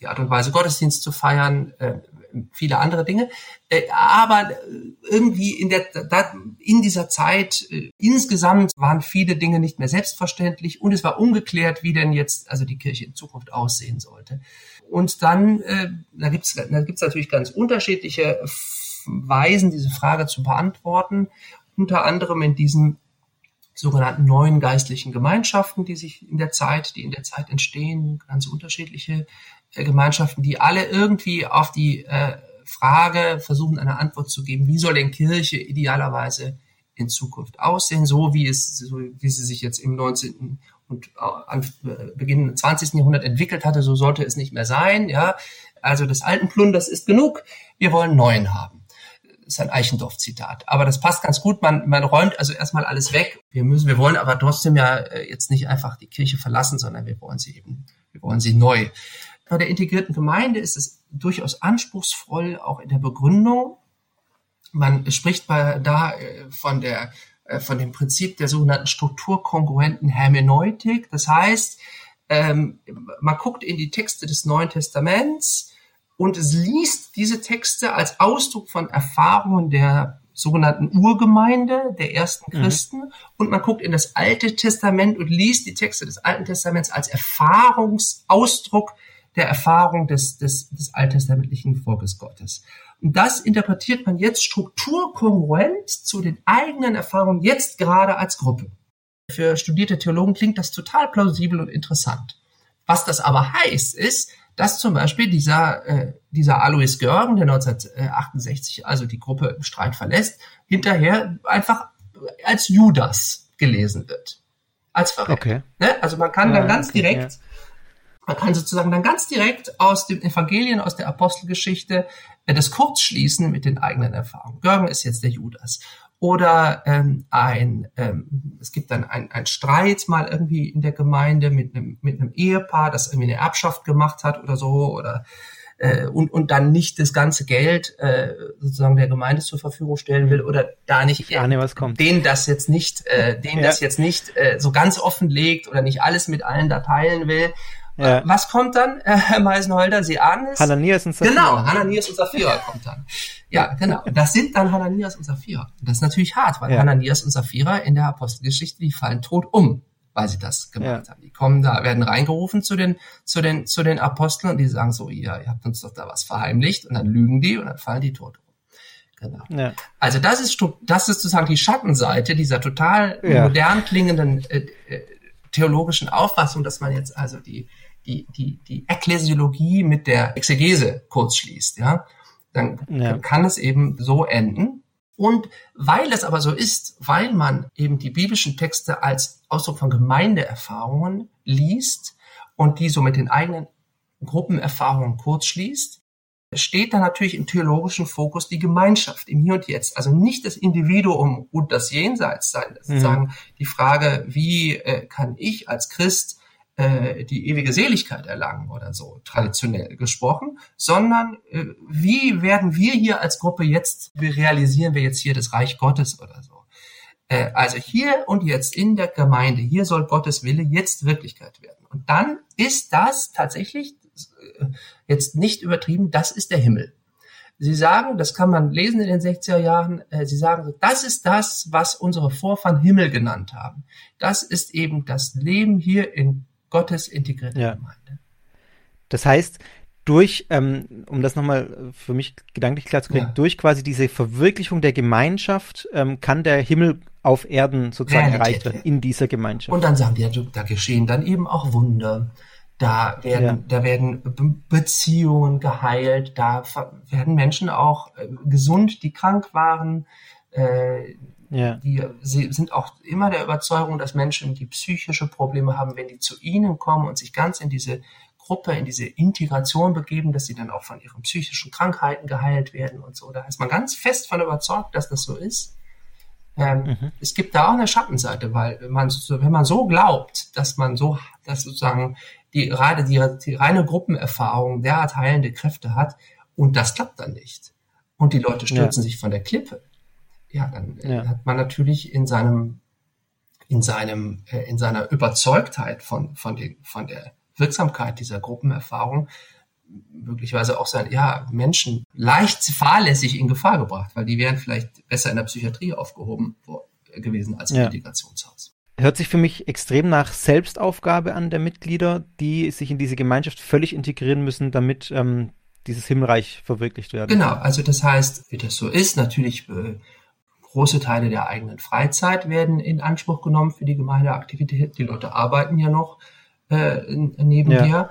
die Art und Weise Gottesdienst zu feiern, äh, viele andere Dinge. Äh, aber irgendwie in, der, da, in dieser Zeit äh, insgesamt waren viele Dinge nicht mehr selbstverständlich und es war ungeklärt, wie denn jetzt also die Kirche in Zukunft aussehen sollte. Und dann, äh, da gibt's da gibt's natürlich ganz unterschiedliche Weisen, diese Frage zu beantworten unter anderem in diesen sogenannten neuen geistlichen Gemeinschaften, die sich in der Zeit, die in der Zeit entstehen, ganz unterschiedliche äh, Gemeinschaften, die alle irgendwie auf die äh, Frage versuchen, eine Antwort zu geben, wie soll denn Kirche idealerweise in Zukunft aussehen, so wie es, so wie sie sich jetzt im 19. und an äh, Beginn des 20. Jahrhundert entwickelt hatte, so sollte es nicht mehr sein, ja. Also des alten Plunders ist genug, wir wollen neuen haben ist ein Eichendorff-Zitat. Aber das passt ganz gut. Man, man räumt also erstmal alles weg. Wir müssen, wir wollen aber trotzdem ja äh, jetzt nicht einfach die Kirche verlassen, sondern wir wollen sie eben, wir wollen sie neu. Bei der integrierten Gemeinde ist es durchaus anspruchsvoll, auch in der Begründung. Man spricht bei, da äh, von der, äh, von dem Prinzip der sogenannten strukturkongruenten Hermeneutik. Das heißt, ähm, man guckt in die Texte des Neuen Testaments, und es liest diese Texte als Ausdruck von Erfahrungen der sogenannten Urgemeinde, der ersten mhm. Christen. Mhm. Und man guckt in das Alte Testament und liest die Texte des Alten Testaments als Erfahrungsausdruck der Erfahrung des, des, des alttestamentlichen Volkes Gottes. Und das interpretiert man jetzt strukturkongruent zu den eigenen Erfahrungen jetzt gerade als Gruppe. Für studierte Theologen klingt das total plausibel und interessant. Was das aber heißt, ist, dass zum Beispiel dieser, äh, dieser Alois Görgen, der 1968 also die Gruppe im Streit verlässt, hinterher einfach als Judas gelesen wird. Als Verräter. Okay. Ne? Also man kann ja, dann ganz okay, direkt, ja. man kann sozusagen dann ganz direkt aus den Evangelien, aus der Apostelgeschichte äh, das Kurzschließen mit den eigenen Erfahrungen. Görgen ist jetzt der Judas oder ähm, ein, ähm, es gibt dann ein, ein Streit mal irgendwie in der Gemeinde mit einem, mit einem Ehepaar, das irgendwie eine Erbschaft gemacht hat oder so, oder äh, und, und dann nicht das ganze Geld äh, sozusagen der Gemeinde zur Verfügung stellen will oder da nicht äh, ahne, was kommt. denen das jetzt nicht, äh, denen ja. das jetzt nicht äh, so ganz offenlegt oder nicht alles mit allen da teilen will. Ja. Was kommt dann, äh, Herr Meisenholder? Sie ahnen es? Hananias und Saphira. Genau, Hananias und Saphira kommt dann. Ja, genau. Das sind dann Hananias und Saphira. Und das ist natürlich hart, weil ja. Hananias und Saphira in der Apostelgeschichte, die fallen tot um, weil sie das gemacht ja. haben. Die kommen da, werden reingerufen zu den, zu den, zu den Aposteln und die sagen so, ihr, ihr habt uns doch da was verheimlicht und dann lügen die und dann fallen die tot um. Genau. Ja. Also das ist, das ist sozusagen die Schattenseite dieser total ja. modern klingenden äh, äh, theologischen Auffassung, dass man jetzt also die, die, die, die Ekklesiologie mit der Exegese kurz schließt, ja dann, ja. kann es eben so enden, Und weil es aber so ist, weil man eben die biblischen Texte als Ausdruck von Gemeindeerfahrungen liest und die so mit den eigenen Gruppenerfahrungen kurzschließt, steht da natürlich im theologischen Fokus die Gemeinschaft im Hier und Jetzt. Also nicht das Individuum und das Jenseits sein. Sozusagen mhm. die Frage, wie äh, kann ich als Christ äh, die ewige Seligkeit erlangen oder so, traditionell gesprochen, sondern äh, wie werden wir hier als Gruppe jetzt, wie realisieren wir jetzt hier das Reich Gottes oder so. Äh, also hier und jetzt in der Gemeinde, hier soll Gottes Wille jetzt Wirklichkeit werden. Und dann ist das tatsächlich äh, jetzt nicht übertrieben, das ist der Himmel. Sie sagen, das kann man lesen in den 60er Jahren, äh, Sie sagen, das ist das, was unsere Vorfahren Himmel genannt haben. Das ist eben das Leben hier in Gottes integrierte ja. Gemeinde. Das heißt, durch, ähm, um das nochmal für mich gedanklich klar zu kriegen, ja. durch quasi diese Verwirklichung der Gemeinschaft ähm, kann der Himmel auf Erden sozusagen erreicht werden, in dieser Gemeinschaft. Und dann sagen die, da geschehen dann eben auch Wunder. Da werden, ja. da werden Beziehungen geheilt, da werden Menschen auch äh, gesund, die krank waren. Äh, ja. Die sie sind auch immer der Überzeugung, dass Menschen, die psychische Probleme haben, wenn die zu ihnen kommen und sich ganz in diese Gruppe, in diese Integration begeben, dass sie dann auch von ihren psychischen Krankheiten geheilt werden und so. Da ist man ganz fest von überzeugt, dass das so ist. Ähm, mhm. Es gibt da auch eine Schattenseite, weil wenn man, wenn man so glaubt, dass man so, dass sozusagen die gerade die, die reine Gruppenerfahrung derart heilende Kräfte hat und das klappt dann nicht. Und die Leute stürzen ja. sich von der Klippe. Ja, dann äh, ja. hat man natürlich in seinem, in seinem, äh, in seiner Überzeugtheit von, von, den, von der Wirksamkeit dieser Gruppenerfahrung möglicherweise auch sein, ja, Menschen leicht fahrlässig in Gefahr gebracht, weil die wären vielleicht besser in der Psychiatrie aufgehoben gewesen als im ja. Integrationshaus. Hört sich für mich extrem nach Selbstaufgabe an der Mitglieder, die sich in diese Gemeinschaft völlig integrieren müssen, damit ähm, dieses Himmelreich verwirklicht wird. Genau, also das heißt, wie das so ist, natürlich äh, große Teile der eigenen Freizeit werden in Anspruch genommen für die Gemeindeaktivität. Die Leute arbeiten ja noch äh, nebenher. Ja.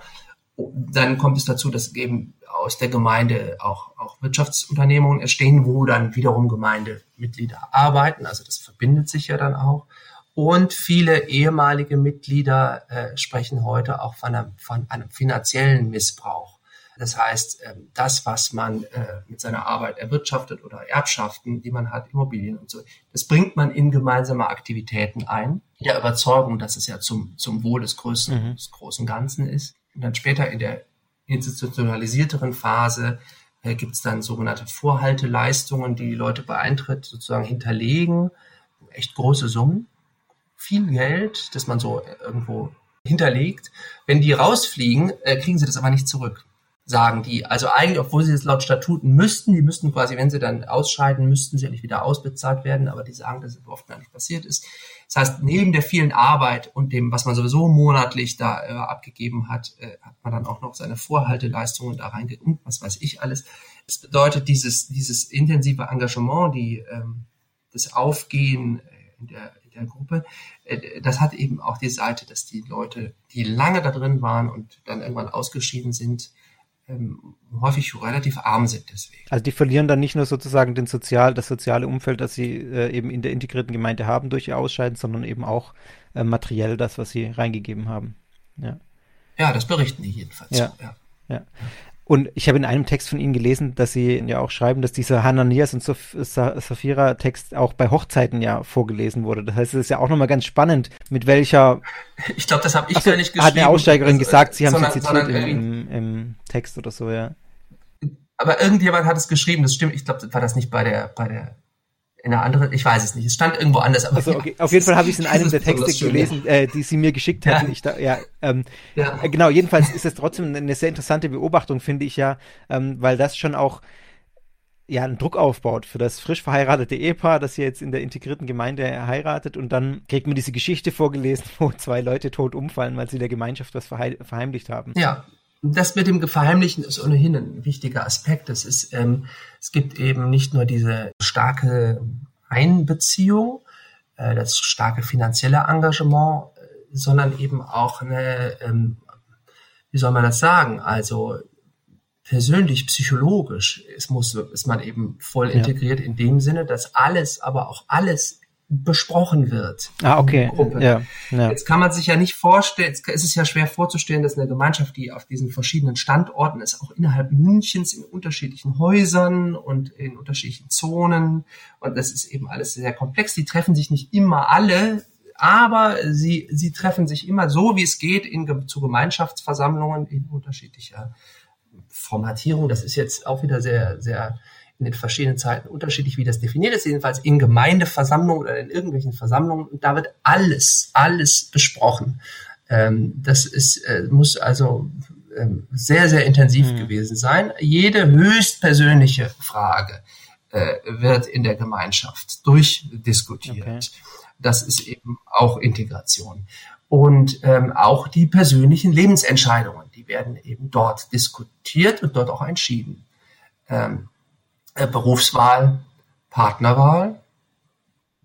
Dann kommt es dazu, dass eben aus der Gemeinde auch, auch Wirtschaftsunternehmungen entstehen, wo dann wiederum Gemeindemitglieder arbeiten. Also das verbindet sich ja dann auch. Und viele ehemalige Mitglieder äh, sprechen heute auch von einem, von einem finanziellen Missbrauch. Das heißt, äh, das, was man äh, mit seiner Arbeit erwirtschaftet oder Erbschaften, die man hat, Immobilien und so, das bringt man in gemeinsame Aktivitäten ein, der Überzeugung, dass es ja zum, zum Wohl des größten, mhm. des großen Ganzen ist. Und dann später in der institutionalisierteren Phase äh, gibt es dann sogenannte Vorhalteleistungen, die die Leute bei Eintritt sozusagen hinterlegen, echt große Summen viel Geld, das man so irgendwo hinterlegt. Wenn die rausfliegen, äh, kriegen sie das aber nicht zurück, sagen die. Also eigentlich, obwohl sie es laut Statuten müssten, die müssten quasi, wenn sie dann ausscheiden, müssten sie nicht wieder ausbezahlt werden, aber die sagen, dass es oft gar nicht passiert ist. Das heißt, neben der vielen Arbeit und dem, was man sowieso monatlich da äh, abgegeben hat, äh, hat man dann auch noch seine Vorhalteleistungen da und was weiß ich alles. Das bedeutet, dieses, dieses intensive Engagement, die, ähm, das Aufgehen äh, in der der Gruppe. Äh, das hat eben auch die Seite, dass die Leute, die lange da drin waren und dann irgendwann ausgeschieden sind, ähm, häufig relativ arm sind deswegen. Also die verlieren dann nicht nur sozusagen den sozial, das soziale Umfeld, das sie äh, eben in der integrierten Gemeinde haben durch ihr Ausscheiden, sondern eben auch äh, materiell das, was sie reingegeben haben. Ja, ja das berichten die jedenfalls. Ja. So, ja. ja. Und ich habe in einem Text von Ihnen gelesen, dass Sie ja auch schreiben, dass dieser Hananias und Sapphira-Text auch bei Hochzeiten ja vorgelesen wurde. Das heißt, es ist ja auch nochmal ganz spannend, mit welcher. Ich glaube, das habe ich so, gar nicht geschrieben. Hat eine Aussteigerin das, gesagt, Sie haben sie zitiert im, im, im, Text oder so, ja. Aber irgendjemand hat es geschrieben, das stimmt. Ich glaube, war das nicht bei der, bei der in einer anderen, ich weiß es nicht, es stand irgendwo anders. Aber also, okay. Auf jeden Fall habe ich es in einem der Texte gelesen, äh, die sie mir geschickt hatten. Ja. Ich da, ja, ähm, ja. Äh, genau, jedenfalls ist es trotzdem eine sehr interessante Beobachtung, finde ich ja, ähm, weil das schon auch ja, einen Druck aufbaut für das frisch verheiratete Ehepaar, das hier jetzt in der integrierten Gemeinde heiratet und dann kriegt man diese Geschichte vorgelesen, wo zwei Leute tot umfallen, weil sie der Gemeinschaft was verheimlicht haben. Ja, das mit dem Verheimlichen ist ohnehin ein wichtiger Aspekt. Es ist, ähm, es gibt eben nicht nur diese starke Einbeziehung, äh, das starke finanzielle Engagement, äh, sondern eben auch eine, ähm, wie soll man das sagen? Also persönlich, psychologisch ist, muss, ist man eben voll integriert in dem Sinne, dass alles, aber auch alles besprochen wird. Ah, okay. Ja, ja. Jetzt kann man sich ja nicht vorstellen, jetzt ist es ja schwer vorzustellen, dass eine Gemeinschaft, die auf diesen verschiedenen Standorten ist, auch innerhalb Münchens in unterschiedlichen Häusern und in unterschiedlichen Zonen, und das ist eben alles sehr komplex, die treffen sich nicht immer alle, aber sie, sie treffen sich immer so, wie es geht, in, zu Gemeinschaftsversammlungen in unterschiedlicher Formatierung. Das ist jetzt auch wieder sehr, sehr in den verschiedenen Zeiten unterschiedlich, wie das definiert ist, jedenfalls in Gemeindeversammlungen oder in irgendwelchen Versammlungen. Und da wird alles, alles besprochen. Ähm, das ist, äh, muss also ähm, sehr, sehr intensiv mhm. gewesen sein. Jede höchstpersönliche Frage äh, wird in der Gemeinschaft durchdiskutiert. Okay. Das ist eben auch Integration. Und ähm, auch die persönlichen Lebensentscheidungen, die werden eben dort diskutiert und dort auch entschieden. Ähm, äh, Berufswahl, Partnerwahl,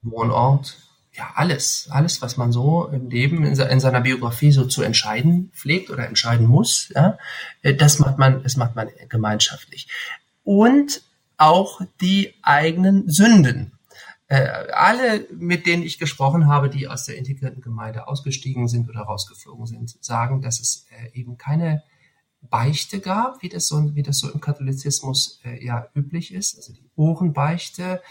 Wohnort, ja alles, alles, was man so im Leben in, in, seiner Biografie so zu entscheiden pflegt oder entscheiden muss, ja, äh, das macht man, das macht man gemeinschaftlich. Und auch die eigenen Sünden. Äh, alle, mit denen ich gesprochen habe, die aus der integrierten Gemeinde ausgestiegen sind oder rausgeflogen sind, sagen, dass es eben keine Beichte gab, wie das so, wie das so im Katholizismus äh, ja üblich ist, also die Ohrenbeichte,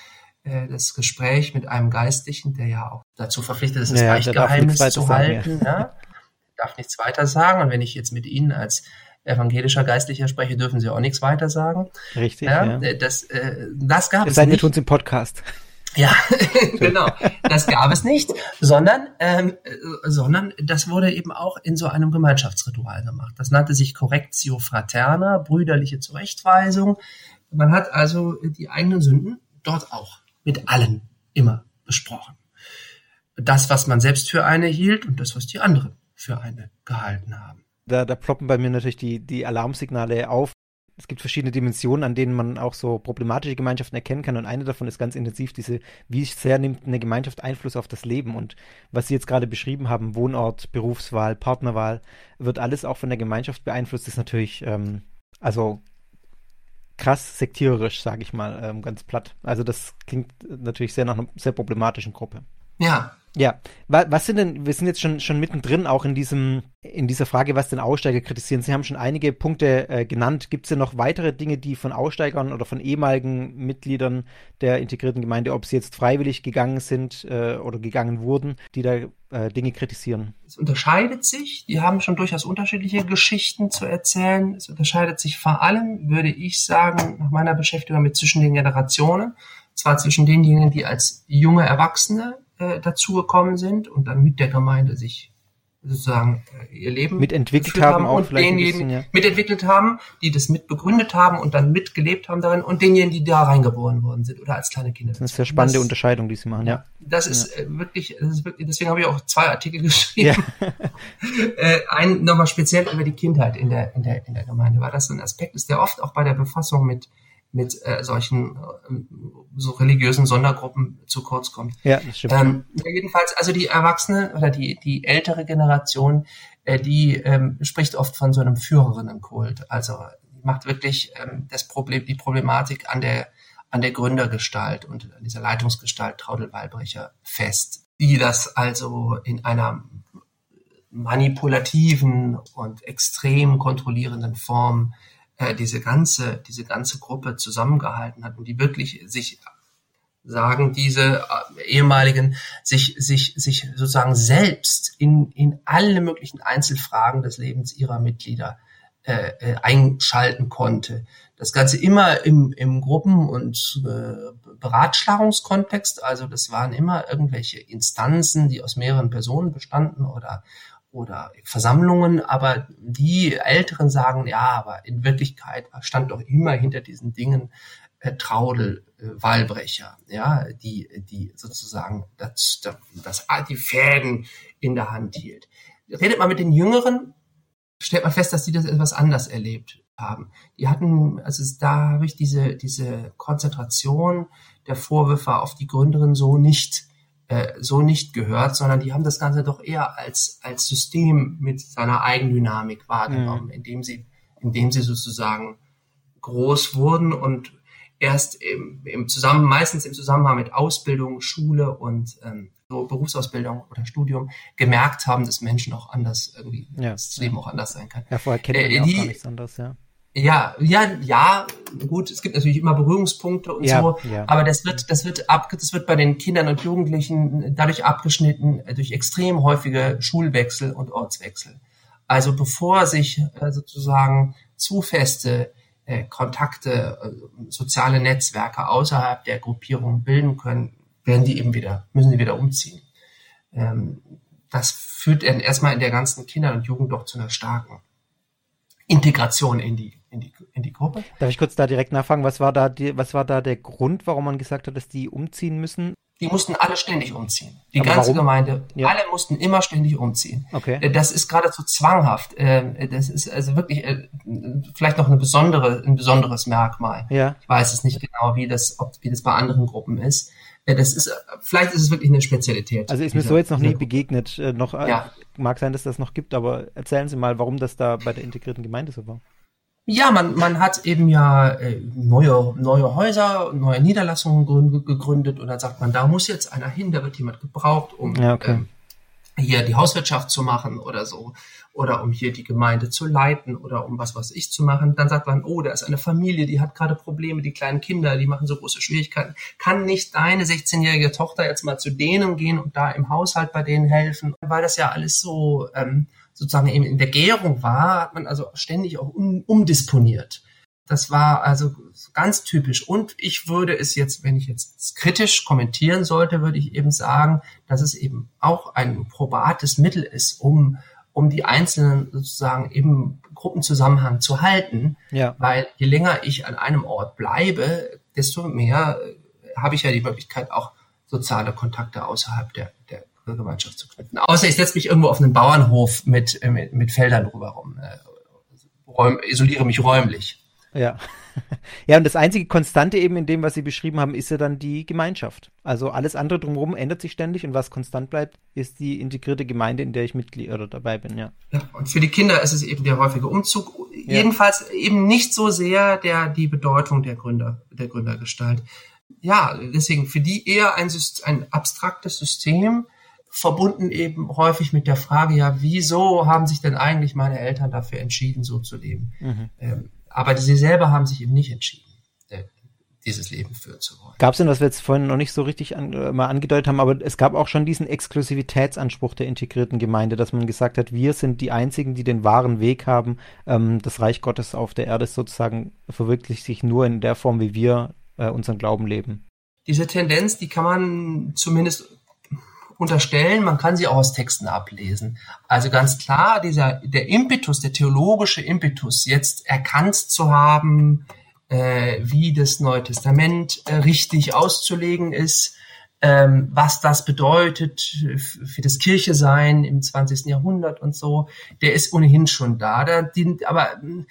äh, das Gespräch mit einem Geistlichen, der ja auch dazu verpflichtet ist, das ja, Beichtgeheimnis zu halten, sagen, ja. darf nichts weiter sagen. Und wenn ich jetzt mit Ihnen als evangelischer Geistlicher spreche, dürfen Sie auch nichts weiter sagen. Richtig. Ja, ja. Das, äh, das gab es, sei tun es im Podcast. Ja, genau. Das gab es nicht, sondern, ähm, äh, sondern das wurde eben auch in so einem Gemeinschaftsritual gemacht. Das nannte sich Correctio Fraterna, brüderliche Zurechtweisung. Man hat also die eigenen Sünden dort auch mit allen immer besprochen. Das, was man selbst für eine hielt und das, was die anderen für eine gehalten haben. Da, da ploppen bei mir natürlich die, die Alarmsignale auf es gibt verschiedene Dimensionen, an denen man auch so problematische Gemeinschaften erkennen kann. Und eine davon ist ganz intensiv diese, wie sehr nimmt eine Gemeinschaft Einfluss auf das Leben. Und was Sie jetzt gerade beschrieben haben, Wohnort, Berufswahl, Partnerwahl, wird alles auch von der Gemeinschaft beeinflusst. Ist natürlich, ähm, also krass sektiererisch, sage ich mal, ähm, ganz platt. Also das klingt natürlich sehr nach einer sehr problematischen Gruppe. Ja, ja, was sind denn, wir sind jetzt schon, schon mittendrin auch in diesem, in dieser Frage, was den Aussteiger kritisieren. Sie haben schon einige Punkte äh, genannt. Gibt es denn noch weitere Dinge, die von Aussteigern oder von ehemaligen Mitgliedern der integrierten Gemeinde, ob sie jetzt freiwillig gegangen sind äh, oder gegangen wurden, die da äh, Dinge kritisieren? Es unterscheidet sich. Die haben schon durchaus unterschiedliche Geschichten zu erzählen. Es unterscheidet sich vor allem, würde ich sagen, nach meiner Beschäftigung mit zwischen den Generationen. Zwar zwischen denjenigen, die als junge Erwachsene äh, dazugekommen sind und dann mit der Gemeinde sich sozusagen äh, ihr Leben mitentwickelt haben, auch und denjenigen ja. mitentwickelt haben, die das mitbegründet haben und dann mitgelebt haben darin und denjenigen, die da reingeboren worden sind oder als kleine Kinder. Das ist eine spannende das, Unterscheidung, die Sie machen, ja. Das ist, ja. Äh, wirklich, das ist wirklich, deswegen habe ich auch zwei Artikel geschrieben. Ja. äh, einen nochmal speziell über die Kindheit in der, in der, in der Gemeinde, weil das so ein Aspekt ist, der oft auch bei der Befassung mit mit äh, solchen äh, so religiösen Sondergruppen zu kurz kommt. Ja, das stimmt. Ähm, jedenfalls, also die Erwachsene oder die die ältere Generation, äh, die ähm, spricht oft von so einem Führerinnenkult. Also macht wirklich ähm, das Problem, die Problematik an der an der Gründergestalt und an dieser Leitungsgestalt Traudel Walbrecher fest, die das also in einer manipulativen und extrem kontrollierenden Form diese ganze, diese ganze Gruppe zusammengehalten hat und die wirklich sich sagen diese äh, ehemaligen sich sich sich sozusagen selbst in in alle möglichen Einzelfragen des Lebens ihrer Mitglieder äh, äh, einschalten konnte. Das Ganze immer im, im Gruppen- und äh, Beratschlagungskontext. Also das waren immer irgendwelche Instanzen, die aus mehreren Personen bestanden oder oder Versammlungen, aber die Älteren sagen, ja, aber in Wirklichkeit stand doch immer hinter diesen Dingen äh, Traudel, äh, Wahlbrecher, ja, die, die sozusagen das, das, die Fäden in der Hand hielt. Redet man mit den Jüngeren, stellt man fest, dass die das etwas anders erlebt haben. Die hatten, also da habe ich diese, diese Konzentration der Vorwürfe auf die Gründerin so nicht so nicht gehört, sondern die haben das Ganze doch eher als, als System mit seiner Eigendynamik wahrgenommen, mhm. indem sie, indem sie sozusagen groß wurden und erst im, im Zusammen, meistens im Zusammenhang mit Ausbildung, Schule und ähm, so Berufsausbildung oder Studium gemerkt haben, dass Menschen auch anders irgendwie, Ja. das Leben auch anders sein kann. Ja, vorher kennt man Äh, ja auch die- gar nichts anderes, ja. Ja, ja, ja, gut, es gibt natürlich immer Berührungspunkte und Ja, so, ja. aber das wird, das wird ab, das wird bei den Kindern und Jugendlichen dadurch abgeschnitten, äh, durch extrem häufige Schulwechsel und Ortswechsel. Also bevor sich äh, sozusagen zu feste äh, Kontakte, soziale Netzwerke außerhalb der Gruppierung bilden können, werden die eben wieder, müssen die wieder umziehen. Ähm, das führt dann erstmal in der ganzen Kinder- und Jugend doch zu einer starken Integration in die, in die, in die Gruppe. Darf ich kurz da direkt nachfragen, was war da die, was war da der Grund, warum man gesagt hat, dass die umziehen müssen? Die mussten alle ständig umziehen. Die Aber ganze warum? Gemeinde, Ja. alle mussten immer ständig umziehen. Okay. Äh, Das ist geradezu zwanghaft. Äh, Das ist also wirklich äh, vielleicht noch eine besondere, ein besonderes Merkmal. Ja. Ich weiß es nicht genau, wie das, ob, wie das bei anderen Gruppen ist. Äh, Das ist, vielleicht ist es wirklich eine Spezialität. Also ist mir so jetzt noch nie begegnet. Noch, Ja. Mag sein, dass das noch gibt, aber erzählen Sie mal, warum das da bei der integrierten Gemeinde so war. Ja, man, man hat eben ja äh, neue, neue Häuser, neue Niederlassungen grün- gegründet und dann sagt man, da muss jetzt einer hin, da wird jemand gebraucht, um Ja, okay. ähm, hier die Hauswirtschaft zu machen oder so oder um hier die Gemeinde zu leiten oder um was weiß ich zu machen. Dann sagt man, oh, da ist eine Familie, die hat gerade Probleme, die kleinen Kinder, die machen so große Schwierigkeiten. Kann nicht deine 16-jährige Tochter jetzt mal zu denen gehen und da im Haushalt bei denen helfen? Weil das ja alles so ähm, sozusagen eben in der Gärung war, hat man also ständig auch um, umdisponiert. Das war also ganz typisch. Und ich würde es jetzt, wenn ich jetzt kritisch kommentieren sollte, würde ich eben sagen, dass es eben auch ein probates Mittel ist, um, um die einzelnen sozusagen im Gruppenzusammenhang zu halten. Ja. Weil je länger ich an einem Ort bleibe, desto mehr äh, habe ich ja die Möglichkeit, auch soziale Kontakte außerhalb der, der Gemeinschaft zu knüpfen. Außer ich setze mich irgendwo auf einen Bauernhof mit, mit, mit Feldern drüber rum. Äh, räum, isoliere mich räumlich. Ja. Ja, und das einzige Konstante eben in dem, was Sie beschrieben haben, ist ja dann die Gemeinschaft. Also alles andere drumherum ändert sich ständig und was konstant bleibt, ist die integrierte Gemeinde, in der ich Mitglied oder dabei bin, ja. Ja, und für die Kinder ist es eben der häufige Umzug. Jedenfalls eben nicht so sehr der, die Bedeutung der Gründer, der Gründergestalt. Ja, deswegen für die eher ein, ein abstraktes System, verbunden eben häufig mit der Frage, ja, wieso haben sich denn eigentlich meine Eltern dafür entschieden, so zu leben? Ähm, aber sie selber haben sich eben nicht entschieden, äh, dieses Leben führen zu wollen. Gab es denn, was wir jetzt vorhin noch nicht so richtig an, äh, mal angedeutet haben, aber es gab auch schon diesen Exklusivitätsanspruch der integrierten Gemeinde, dass man gesagt hat, wir sind die Einzigen, die den wahren Weg haben. Ähm, das Reich Gottes auf der Erde sozusagen verwirklicht sich nur in der Form, wie wir äh, unseren Glauben leben. Diese Tendenz, die kann man zumindest unterstellen, man kann sie auch aus Texten ablesen. Also ganz klar, dieser, der Impetus, der theologische Impetus, jetzt erkannt zu haben, äh, wie das Neue Testament äh, richtig auszulegen ist, ähm, was das bedeutet für das Kirchesein im 20. Jahrhundert und so, der ist ohnehin schon da. da die, aber mh,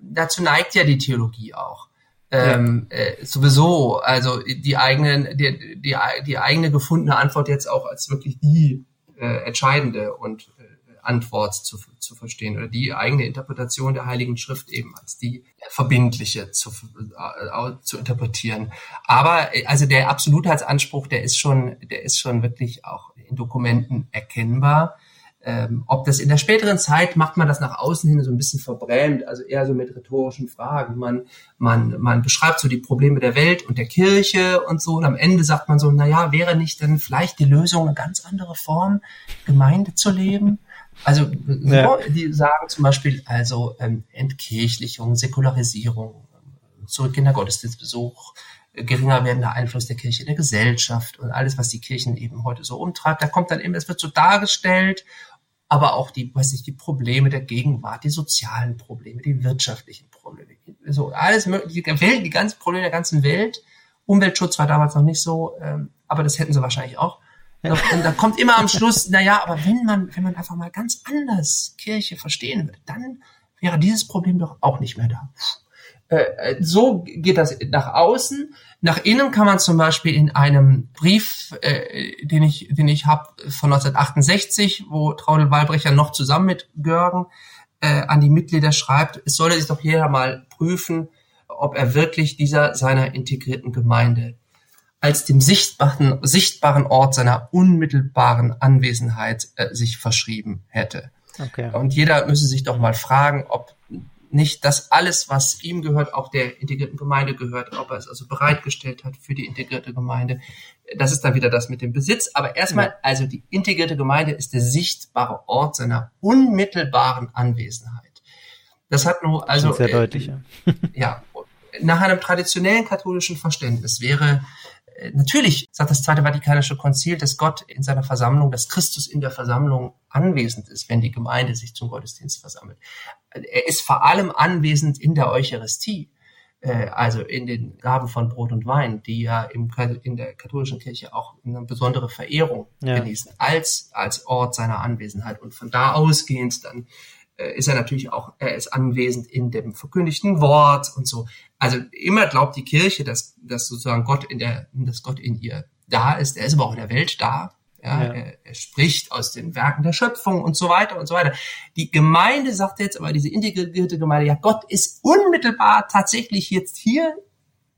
dazu neigt ja die Theologie auch. Ähm, äh, sowieso, also die eigenen, die, die, die eigene gefundene Antwort jetzt auch als wirklich die äh, entscheidende und äh, Antwort zu, zu verstehen oder die eigene Interpretation der Heiligen Schrift eben als die verbindliche zu, äh, zu interpretieren. Aber äh, also der Absolutheitsanspruch, der ist schon, der ist schon wirklich auch in Dokumenten erkennbar. Ähm, ob das in der späteren Zeit macht man das nach außen hin so ein bisschen verbrämt, also eher so mit rhetorischen Fragen. Man, man, man beschreibt so die Probleme der Welt und der Kirche und so und am Ende sagt man so, na ja, wäre nicht denn vielleicht die Lösung eine ganz andere Form, Gemeinde zu leben? Also so, Ja. die sagen zum Beispiel also ähm, Entkirchlichung, Säkularisierung, zurück in der Gottesdienstbesuch, äh, geringer werdender Einfluss der Kirche in der Gesellschaft und alles, was die Kirchen eben heute so umtreibt. Da kommt dann eben, es wird so dargestellt, aber auch die, weiß nicht, die Probleme der Gegenwart, die sozialen Probleme, die wirtschaftlichen Probleme, so alles mögliche, die Welt, die ganzen Probleme der ganzen Welt. Umweltschutz war damals noch nicht so, ähm, aber das hätten sie wahrscheinlich auch. Und da kommt immer am Schluss, na ja, aber wenn man, wenn man einfach mal ganz anders Kirche verstehen würde, dann wäre dieses Problem doch auch nicht mehr da. Äh, so geht das nach außen. Nach innen kann man zum Beispiel in einem Brief, äh, den ich, den ich habe von 1968, wo Traudel Walbrecher noch zusammen mit Görgen äh, an die Mitglieder schreibt, es solle sich doch jeder mal prüfen, ob er wirklich dieser seiner integrierten Gemeinde als dem sichtbaren, sichtbaren Ort seiner unmittelbaren Anwesenheit äh, sich verschrieben hätte. Okay. Und jeder müsse sich doch mal fragen, ob nicht das alles, was ihm gehört, auch der integrierten Gemeinde gehört, ob er es also bereitgestellt hat für die integrierte Gemeinde. Das ist dann wieder das mit dem Besitz. Aber erstmal, ja. also die integrierte Gemeinde ist der sichtbare Ort seiner unmittelbaren Anwesenheit. Das hat nur also sehr deutlich. Äh, ja, nach einem traditionellen katholischen Verständnis wäre natürlich sagt das Zweite Vatikanische Konzil, dass Gott in seiner Versammlung, dass Christus in der Versammlung anwesend ist, wenn die Gemeinde sich zum Gottesdienst versammelt. Er ist vor allem anwesend in der Eucharistie, äh, also in den Gaben von Brot und Wein, die ja im, in der katholischen Kirche auch eine besondere Verehrung ja. genießen, als, als Ort seiner Anwesenheit. Und von da ausgehend dann äh, ist er natürlich auch, er ist anwesend in dem verkündigten Wort und so. Also immer glaubt die Kirche, dass, dass sozusagen Gott in der, dass Gott in ihr da ist. Er ist aber auch in der Welt da. Ja, ja. Er, er, spricht aus den Werken der Schöpfung und so weiter und so weiter. Die Gemeinde sagt jetzt aber, diese integrierte Gemeinde, ja, Gott ist unmittelbar tatsächlich jetzt hier.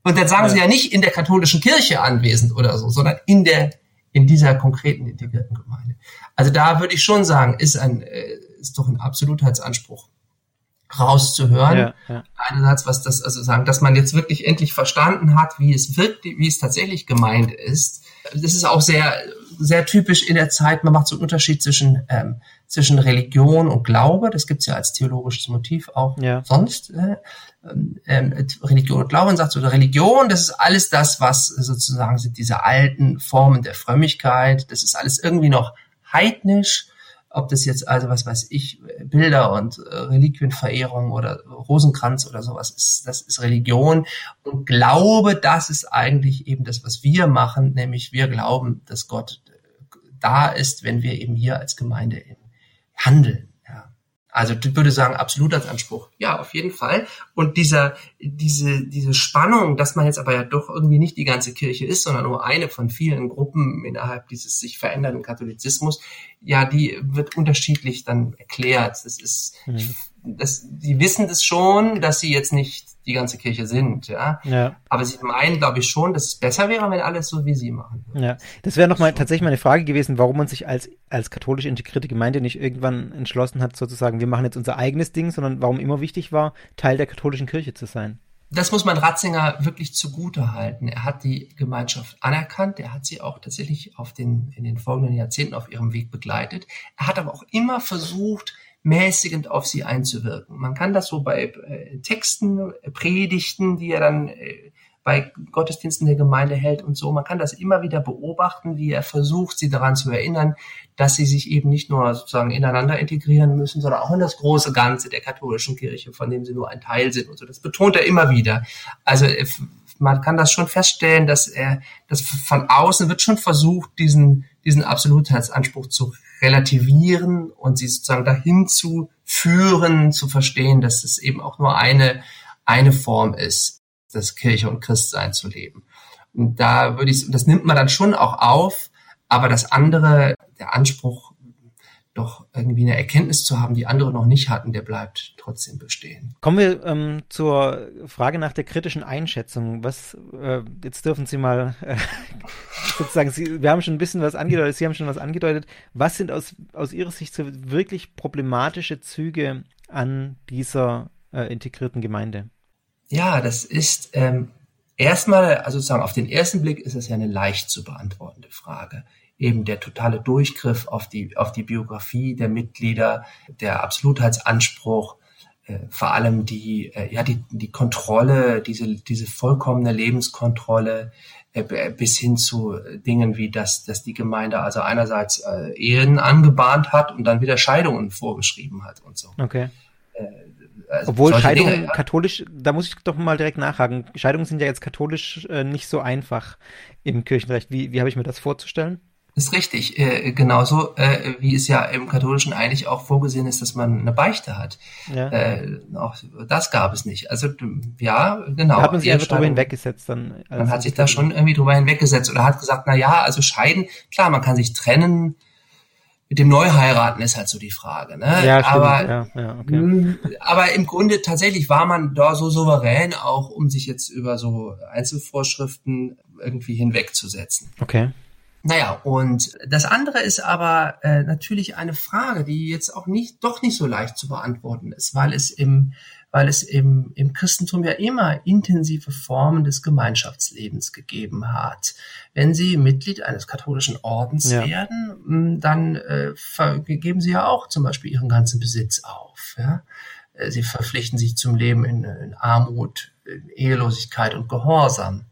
Und dann sagen ja. sie ja nicht in der katholischen Kirche anwesend oder so, sondern in der, in dieser konkreten integrierten Gemeinde. Also da würde ich schon sagen, ist ein, äh, ist doch ein Absolutheitsanspruch rauszuhören. Ja, ja. Einerseits, was das, also sagen, dass man jetzt wirklich endlich verstanden hat, wie es wirklich, wie es tatsächlich gemeint ist. Das ist auch sehr, sehr typisch in der Zeit. Man macht so einen Unterschied zwischen, ähm, zwischen Religion und Glaube. Das gibt's ja als theologisches Motiv auch ja. sonst. Äh, ähm, Religion und Glaube und sagt so, Religion, das ist alles das, was sozusagen sind diese alten Formen der Frömmigkeit. Das ist alles irgendwie noch heidnisch ob das jetzt also was weiß ich Bilder und äh, Reliquienverehrung oder Rosenkranz oder sowas ist, das ist Religion und Glaube, das ist eigentlich eben das, was wir machen, nämlich wir glauben, dass Gott da ist, wenn wir eben hier als Gemeinde handeln. Also ich würde sagen, absolut als Anspruch. Ja, auf jeden Fall. Und dieser, diese, diese Spannung, dass man jetzt aber ja doch irgendwie nicht die ganze Kirche ist, sondern nur eine von vielen Gruppen innerhalb dieses sich verändernden Katholizismus, ja, die wird unterschiedlich dann erklärt. Das ist, mhm das, die wissen das schon, dass sie jetzt nicht die ganze Kirche sind, ja. ja. Aber sie meinen, glaube ich, schon, dass es besser wäre, wenn alles so wie sie machen. Ja, das wäre nochmal tatsächlich meine Frage gewesen, warum man sich als, als katholisch integrierte Gemeinde nicht irgendwann entschlossen hat, sozusagen, wir machen jetzt unser eigenes Ding, sondern warum immer wichtig war, Teil der katholischen Kirche zu sein. Das muss man Ratzinger wirklich zugute halten. Er hat die Gemeinschaft anerkannt, er hat sie auch tatsächlich auf den, in den folgenden Jahrzehnten auf ihrem Weg begleitet. Er hat aber auch immer versucht, mäßigend auf sie einzuwirken. Man kann das so bei äh, Texten, äh, Predigten, die er dann äh, bei Gottesdiensten der Gemeinde hält und so. Man kann das immer wieder beobachten, wie er versucht, sie daran zu erinnern, dass sie sich eben nicht nur sozusagen ineinander integrieren müssen, sondern auch in das große Ganze der katholischen Kirche, von dem sie nur ein Teil sind und so. Das betont er immer wieder. Also man kann das schon feststellen, dass er, dass von außen wird schon versucht, diesen, diesen Absolutheitsanspruch zu relativieren und sie sozusagen dahin zu führen, zu verstehen, dass es eben auch nur eine, eine Form ist, das Kirche und Christsein zu leben. Und da würde ich, das nimmt man dann schon auch auf, aber das andere, der Anspruch, doch irgendwie eine Erkenntnis zu haben, die andere noch nicht hatten, der bleibt trotzdem bestehen. Kommen wir ähm, zur Frage nach der kritischen Einschätzung. Was, äh, jetzt dürfen Sie mal äh, sozusagen, Sie, wir haben schon ein bisschen was angedeutet, Sie haben schon was angedeutet. Was sind aus, aus Ihrer Sicht so wirklich problematische Züge an dieser äh, integrierten Gemeinde? Ja, das ist ähm, erstmal, also sozusagen auf den ersten Blick ist es ja eine leicht zu beantwortende Frage eben der totale Durchgriff auf die, auf die Biografie der Mitglieder, der Absolutheitsanspruch, äh, vor allem die, äh, ja, die, die Kontrolle, diese, diese vollkommene Lebenskontrolle, äh, bis hin zu Dingen wie, dass, dass die Gemeinde also einerseits äh, Ehen angebahnt hat und dann wieder Scheidungen vorgeschrieben hat und so. Okay. Äh, also Obwohl Scheidungen Dinge, ja. katholisch, da muss ich doch mal direkt nachhaken. Scheidungen sind ja jetzt katholisch äh, nicht so einfach im Kirchenrecht. Wie, wie habe ich mir das vorzustellen? Ist richtig, äh, genauso äh, wie es ja im Katholischen eigentlich auch vorgesehen ist, dass man eine Beichte hat. Ja. Äh, auch das gab es nicht. Also ja, genau. Da hat man sich einfach drüber hinweggesetzt dann. Man hat sich da schon irgendwie drüber hinweggesetzt oder hat gesagt, na ja, also scheiden, klar, man kann sich trennen, mit dem Neuheiraten ist halt so die Frage. Ne? Ja, stimmt. aber, ja, ja, okay. aber im Grunde tatsächlich war man da so souverän, auch um sich jetzt über so Einzelvorschriften irgendwie hinwegzusetzen. okay. Naja, und das andere ist aber äh, natürlich eine Frage, die jetzt auch nicht, doch nicht so leicht zu beantworten ist, weil es im, weil es im, im Christentum ja immer intensive Formen des Gemeinschaftslebens gegeben hat. Wenn Sie Mitglied eines katholischen Ordens Ja. werden, mh, dann äh, geben Sie ja auch zum Beispiel Ihren ganzen Besitz auf. Ja? Äh, Sie verpflichten sich zum Leben in, in Armut, in Ehelosigkeit und Gehorsam.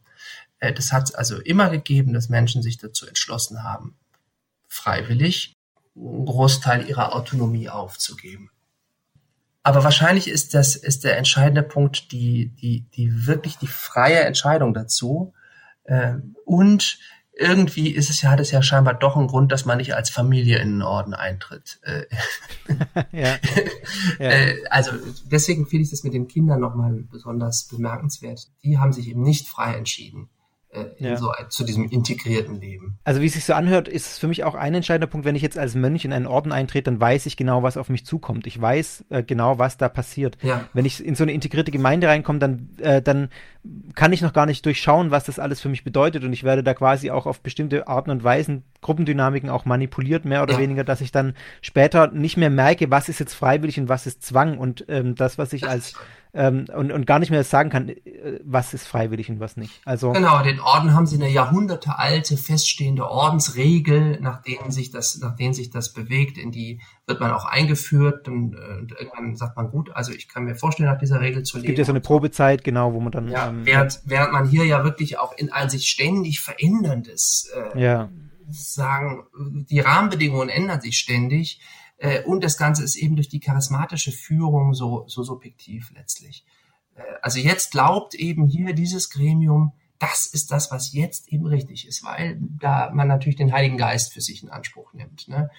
Äh, Das hat es also immer gegeben, dass Menschen sich dazu entschlossen haben, freiwillig einen Großteil ihrer Autonomie aufzugeben. Aber wahrscheinlich ist das ist der entscheidende Punkt die die die wirklich die freie Entscheidung dazu äh, und irgendwie ist es ja hat es ja scheinbar doch einen Grund, dass man nicht als Familie in den Orden eintritt. Äh, Ja. ja. äh, also deswegen finde ich das mit den Kindern nochmal besonders bemerkenswert. Die haben sich eben nicht frei entschieden Ja. so, zu diesem integrierten Leben. Also wie es sich so anhört, ist es für mich auch ein entscheidender Punkt, wenn ich jetzt als Mönch in einen Orden eintrete, dann weiß ich genau, was auf mich zukommt. Ich weiß äh, genau, was da passiert. Ja. Wenn ich in so eine integrierte Gemeinde reinkomme, dann, äh, dann kann ich noch gar nicht durchschauen, was das alles für mich bedeutet und ich werde da quasi auch auf bestimmte Arten und Weisen, Gruppendynamiken auch manipuliert, mehr oder Ja. weniger, dass ich dann später nicht mehr merke, was ist jetzt freiwillig und was ist Zwang und ähm, das, was ich als ähm, und, und gar nicht mehr sagen kann, äh, was ist freiwillig und was nicht. Also Genau, den Orden haben sie eine jahrhundertealte feststehende Ordensregel, nach denen sich das, nach denen sich das bewegt, in die wird man auch eingeführt und, äh, und irgendwann sagt man gut, also ich kann mir vorstellen, nach dieser Regel zu es leben. gibt ja so eine Probezeit, genau, wo man dann ja, ähm, während, während man hier ja wirklich auch in ein sich ständig veränderndes äh, ja, sagen, die Rahmenbedingungen ändern sich ständig äh, und das Ganze ist eben durch die charismatische Führung so, so subjektiv letztlich. Äh, also jetzt glaubt eben hier dieses Gremium, das ist das, was jetzt eben richtig ist, weil da man natürlich den Heiligen Geist für sich in Anspruch nimmt. Ne?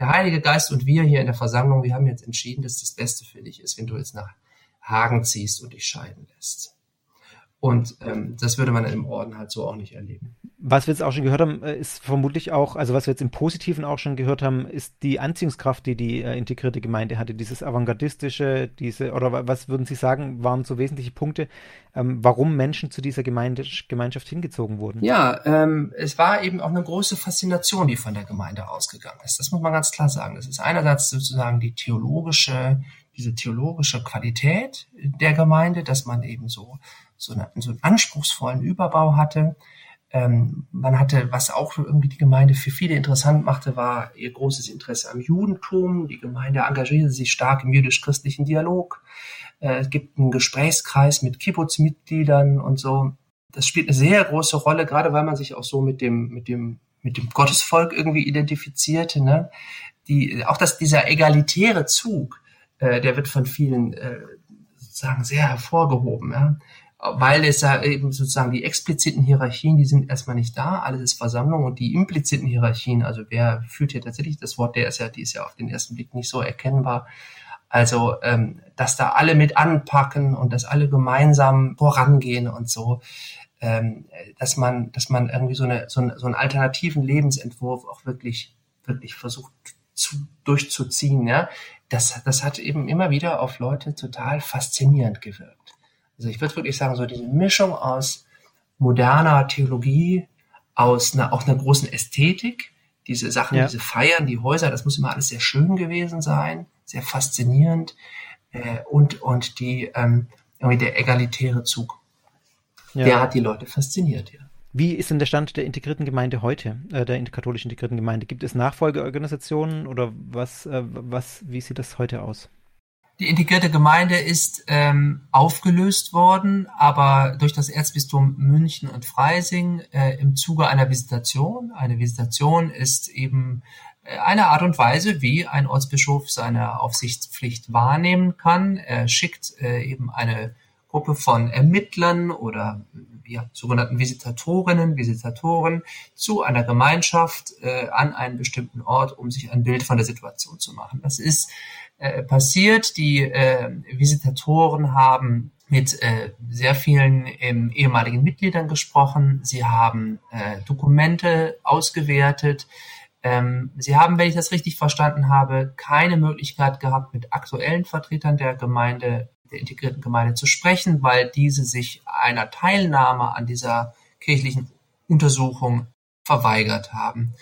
Der Heilige Geist und wir hier in der Versammlung, wir haben jetzt entschieden, dass das Beste für dich ist, wenn du jetzt nach Hagen ziehst und dich scheiden lässt. Und ähm, das würde man im Orden halt so auch nicht erleben. Was wir jetzt auch schon gehört haben, äh, ist vermutlich auch, also was wir jetzt im Positiven auch schon gehört haben, ist die Anziehungskraft, die die äh, integrierte Gemeinde hatte, dieses avantgardistische, diese, oder wa- was würden Sie sagen, waren so wesentliche Punkte, ähm, warum Menschen zu dieser Gemeinde, Gemeinschaft hingezogen wurden? Ja, ähm, es war eben auch eine große Faszination, die von der Gemeinde ausgegangen ist. Das muss man ganz klar sagen. Das ist einerseits sozusagen die theologische, diese theologische Qualität der Gemeinde, dass man eben so, so, eine, so einen anspruchsvollen Überbau hatte. Ähm, man hatte, was auch irgendwie die Gemeinde für viele interessant machte, war ihr großes Interesse am Judentum. Die Gemeinde engagierte sich stark im jüdisch-christlichen Dialog. Äh, es gibt einen Gesprächskreis mit Kibbutz-Mitgliedern und so das spielt eine sehr große Rolle, gerade weil man sich auch so mit dem, mit dem, mit dem Gottesvolk irgendwie identifizierte. Ne? Die, auch dass dieser egalitäre Zug, äh, der wird von vielen äh, sozusagen sehr hervorgehoben, ja? Weil es ja eben sozusagen die expliziten Hierarchien, die sind erstmal nicht da, alles ist Versammlung und die impliziten Hierarchien, also wer führt hier tatsächlich das Wort, der ist ja, die ist ja auf den ersten Blick nicht so erkennbar. Also, ähm, dass da alle mit anpacken und dass alle gemeinsam vorangehen und so, ähm, dass man, dass man irgendwie so, eine, so, eine, so einen alternativen Lebensentwurf auch wirklich, wirklich versucht zu, durchzuziehen, ja, das, das hat eben immer wieder auf Leute total faszinierend gewirkt. Also ich würde wirklich sagen, so diese Mischung aus moderner Theologie, aus einer, auch einer großen Ästhetik, diese Sachen, Ja. diese Feiern, die Häuser, das muss immer alles sehr schön gewesen sein, sehr faszinierend äh, und und die ähm, irgendwie der egalitäre Zug, Ja. der hat die Leute fasziniert, ja. Wie ist denn der Stand der integrierten Gemeinde heute, äh, der katholischen integrierten Gemeinde? Gibt es Nachfolgeorganisationen oder was, äh, was, wie sieht das heute aus? Die integrierte Gemeinde ist ähm, aufgelöst worden, aber durch das Erzbistum München und Freising äh, im Zuge einer Visitation. Eine Visitation ist eben äh, eine Art und Weise, wie ein Ortsbischof seine Aufsichtspflicht wahrnehmen kann. Er schickt äh, eben eine Gruppe von Ermittlern oder ja, sogenannten Visitatorinnen, Visitatoren zu einer Gemeinschaft äh, an einen bestimmten Ort, um sich ein Bild von der Situation zu machen. Das ist äh, passiert. Die äh, Visitatoren haben mit äh, sehr vielen ähm, ehemaligen Mitgliedern gesprochen. Sie haben äh, Dokumente ausgewertet. Ähm, sie haben, wenn ich das richtig verstanden habe, keine Möglichkeit gehabt, mit aktuellen Vertretern der Gemeinde, der integrierten Gemeinde zu sprechen, weil diese sich einer Teilnahme an dieser kirchlichen Untersuchung verweigert haben.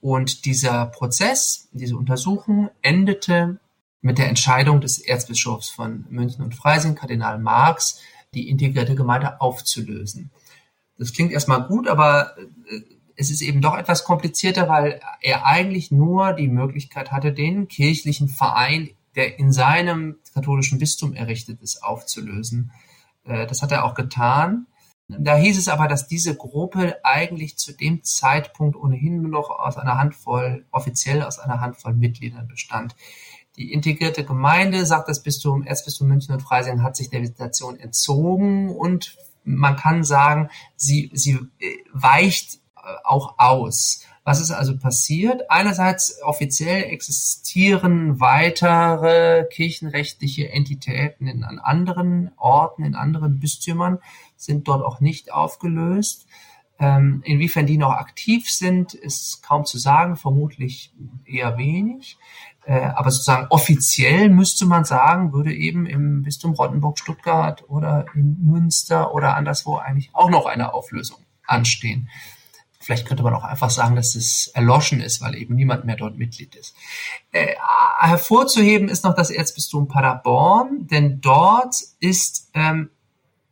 Und dieser Prozess, diese Untersuchung endete mit der Entscheidung des Erzbischofs von München und Freising, Kardinal Marx, die integrierte Gemeinde aufzulösen. Das klingt erstmal gut, aber äh, es ist eben doch etwas komplizierter, weil er eigentlich nur die Möglichkeit hatte, den kirchlichen Verein, der in seinem katholischen Bistum errichtet ist, aufzulösen. Äh, das hat er auch getan. Da hieß es aber, dass diese Gruppe eigentlich zu dem Zeitpunkt ohnehin nur noch aus einer Handvoll, offiziell aus einer Handvoll Mitgliedern bestand. Die integrierte Gemeinde, sagt das Bistum, Erzbistum München und Freising, hat sich der Visitation entzogen und man kann sagen, sie, sie äh, weicht auch aus. Was ist also passiert? Einerseits offiziell existieren weitere kirchenrechtliche Entitäten in, an anderen Orten, in anderen Bistümern, sind dort auch nicht aufgelöst. Ähm, inwiefern die noch aktiv sind, ist kaum zu sagen, vermutlich eher wenig. Äh, aber sozusagen offiziell müsste man sagen, würde eben im Bistum Rottenburg, Stuttgart oder in Münster oder anderswo eigentlich auch noch eine Auflösung anstehen. Vielleicht könnte man auch einfach sagen, dass es erloschen ist, weil eben niemand mehr dort Mitglied ist. Äh, hervorzuheben ist noch das Erzbistum Paderborn, denn dort ist ähm,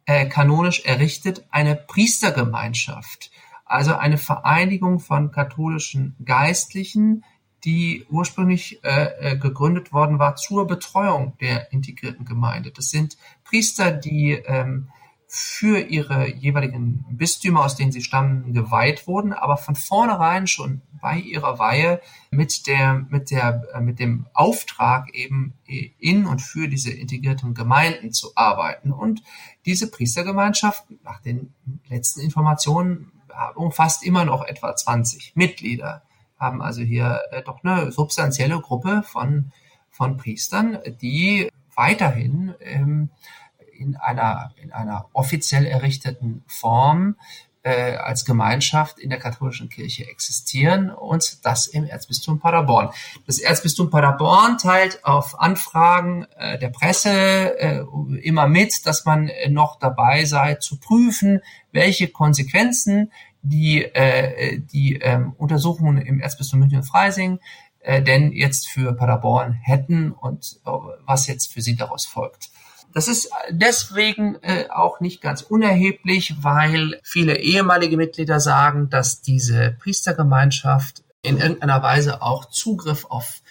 äh, kanonisch errichtet eine Priestergemeinschaft, also eine Vereinigung von katholischen Geistlichen, die ursprünglich äh, äh gegründet worden war zur Betreuung der integrierten Gemeinde. Das sind Priester, die ähm, für ihre jeweiligen Bistümer, aus denen sie stammen, geweiht wurden, aber von vornherein schon bei ihrer Weihe mit der, mit der, äh, mit dem Auftrag eben in und für diese integrierten Gemeinden zu arbeiten. Und diese Priestergemeinschaft, nach den letzten Informationen, umfasst immer noch etwa 20 Mitglieder, haben also hier äh, doch eine substanzielle Gruppe von, von Priestern, die weiterhin ähm, in einer, in einer offiziell errichteten Form äh, als Gemeinschaft in der katholischen Kirche existieren und das im Erzbistum Paderborn. Das Erzbistum Paderborn teilt auf Anfragen äh, der Presse äh, immer mit, dass man noch dabei sei zu prüfen, welche Konsequenzen die, äh, die ähm, Untersuchungen im Erzbistum München und Freising äh, denn jetzt für Paderborn hätten und äh, was jetzt für sie daraus folgt. Das ist deswegen äh, auch nicht ganz unerheblich, weil viele ehemalige Mitglieder sagen, dass diese Priestergemeinschaft in irgendeiner Weise auch Zugriff auf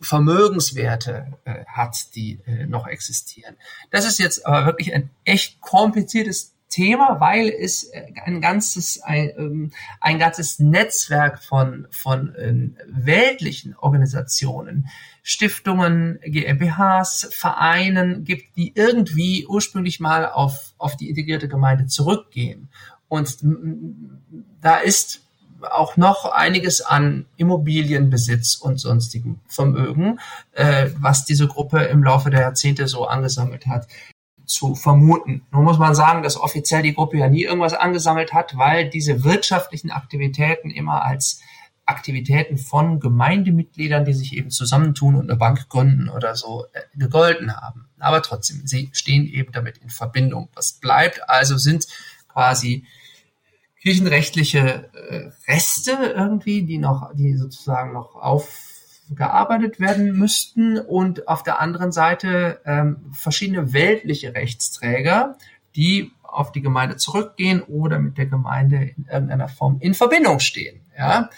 Vermögenswerte äh, hat, die äh, noch existieren. Das ist jetzt aber wirklich ein echt kompliziertes Thema, weil es äh, ein ganzes ein, ähm, ein ganzes Netzwerk von von ähm, weltlichen Organisationen, Stiftungen, GmbHs, Vereinen gibt, die irgendwie ursprünglich mal auf auf die integrierte Gemeinde zurückgehen. Und da ist auch noch einiges an Immobilienbesitz und sonstigem Vermögen, äh, was diese Gruppe im Laufe der Jahrzehnte so angesammelt hat zu vermuten. Nun muss man sagen, dass offiziell die Gruppe ja nie irgendwas angesammelt hat, weil diese wirtschaftlichen Aktivitäten immer als Aktivitäten von Gemeindemitgliedern, die sich eben zusammentun und eine Bank gründen oder so, äh, gegolten haben. Aber trotzdem, sie stehen eben damit in Verbindung. Was bleibt also sind quasi kirchenrechtliche äh, Reste irgendwie, die noch, die sozusagen noch auf gearbeitet werden müssten und auf der anderen Seite ähm, verschiedene weltliche Rechtsträger, die auf die Gemeinde zurückgehen oder mit der Gemeinde in irgendeiner Form in Verbindung stehen. Ja?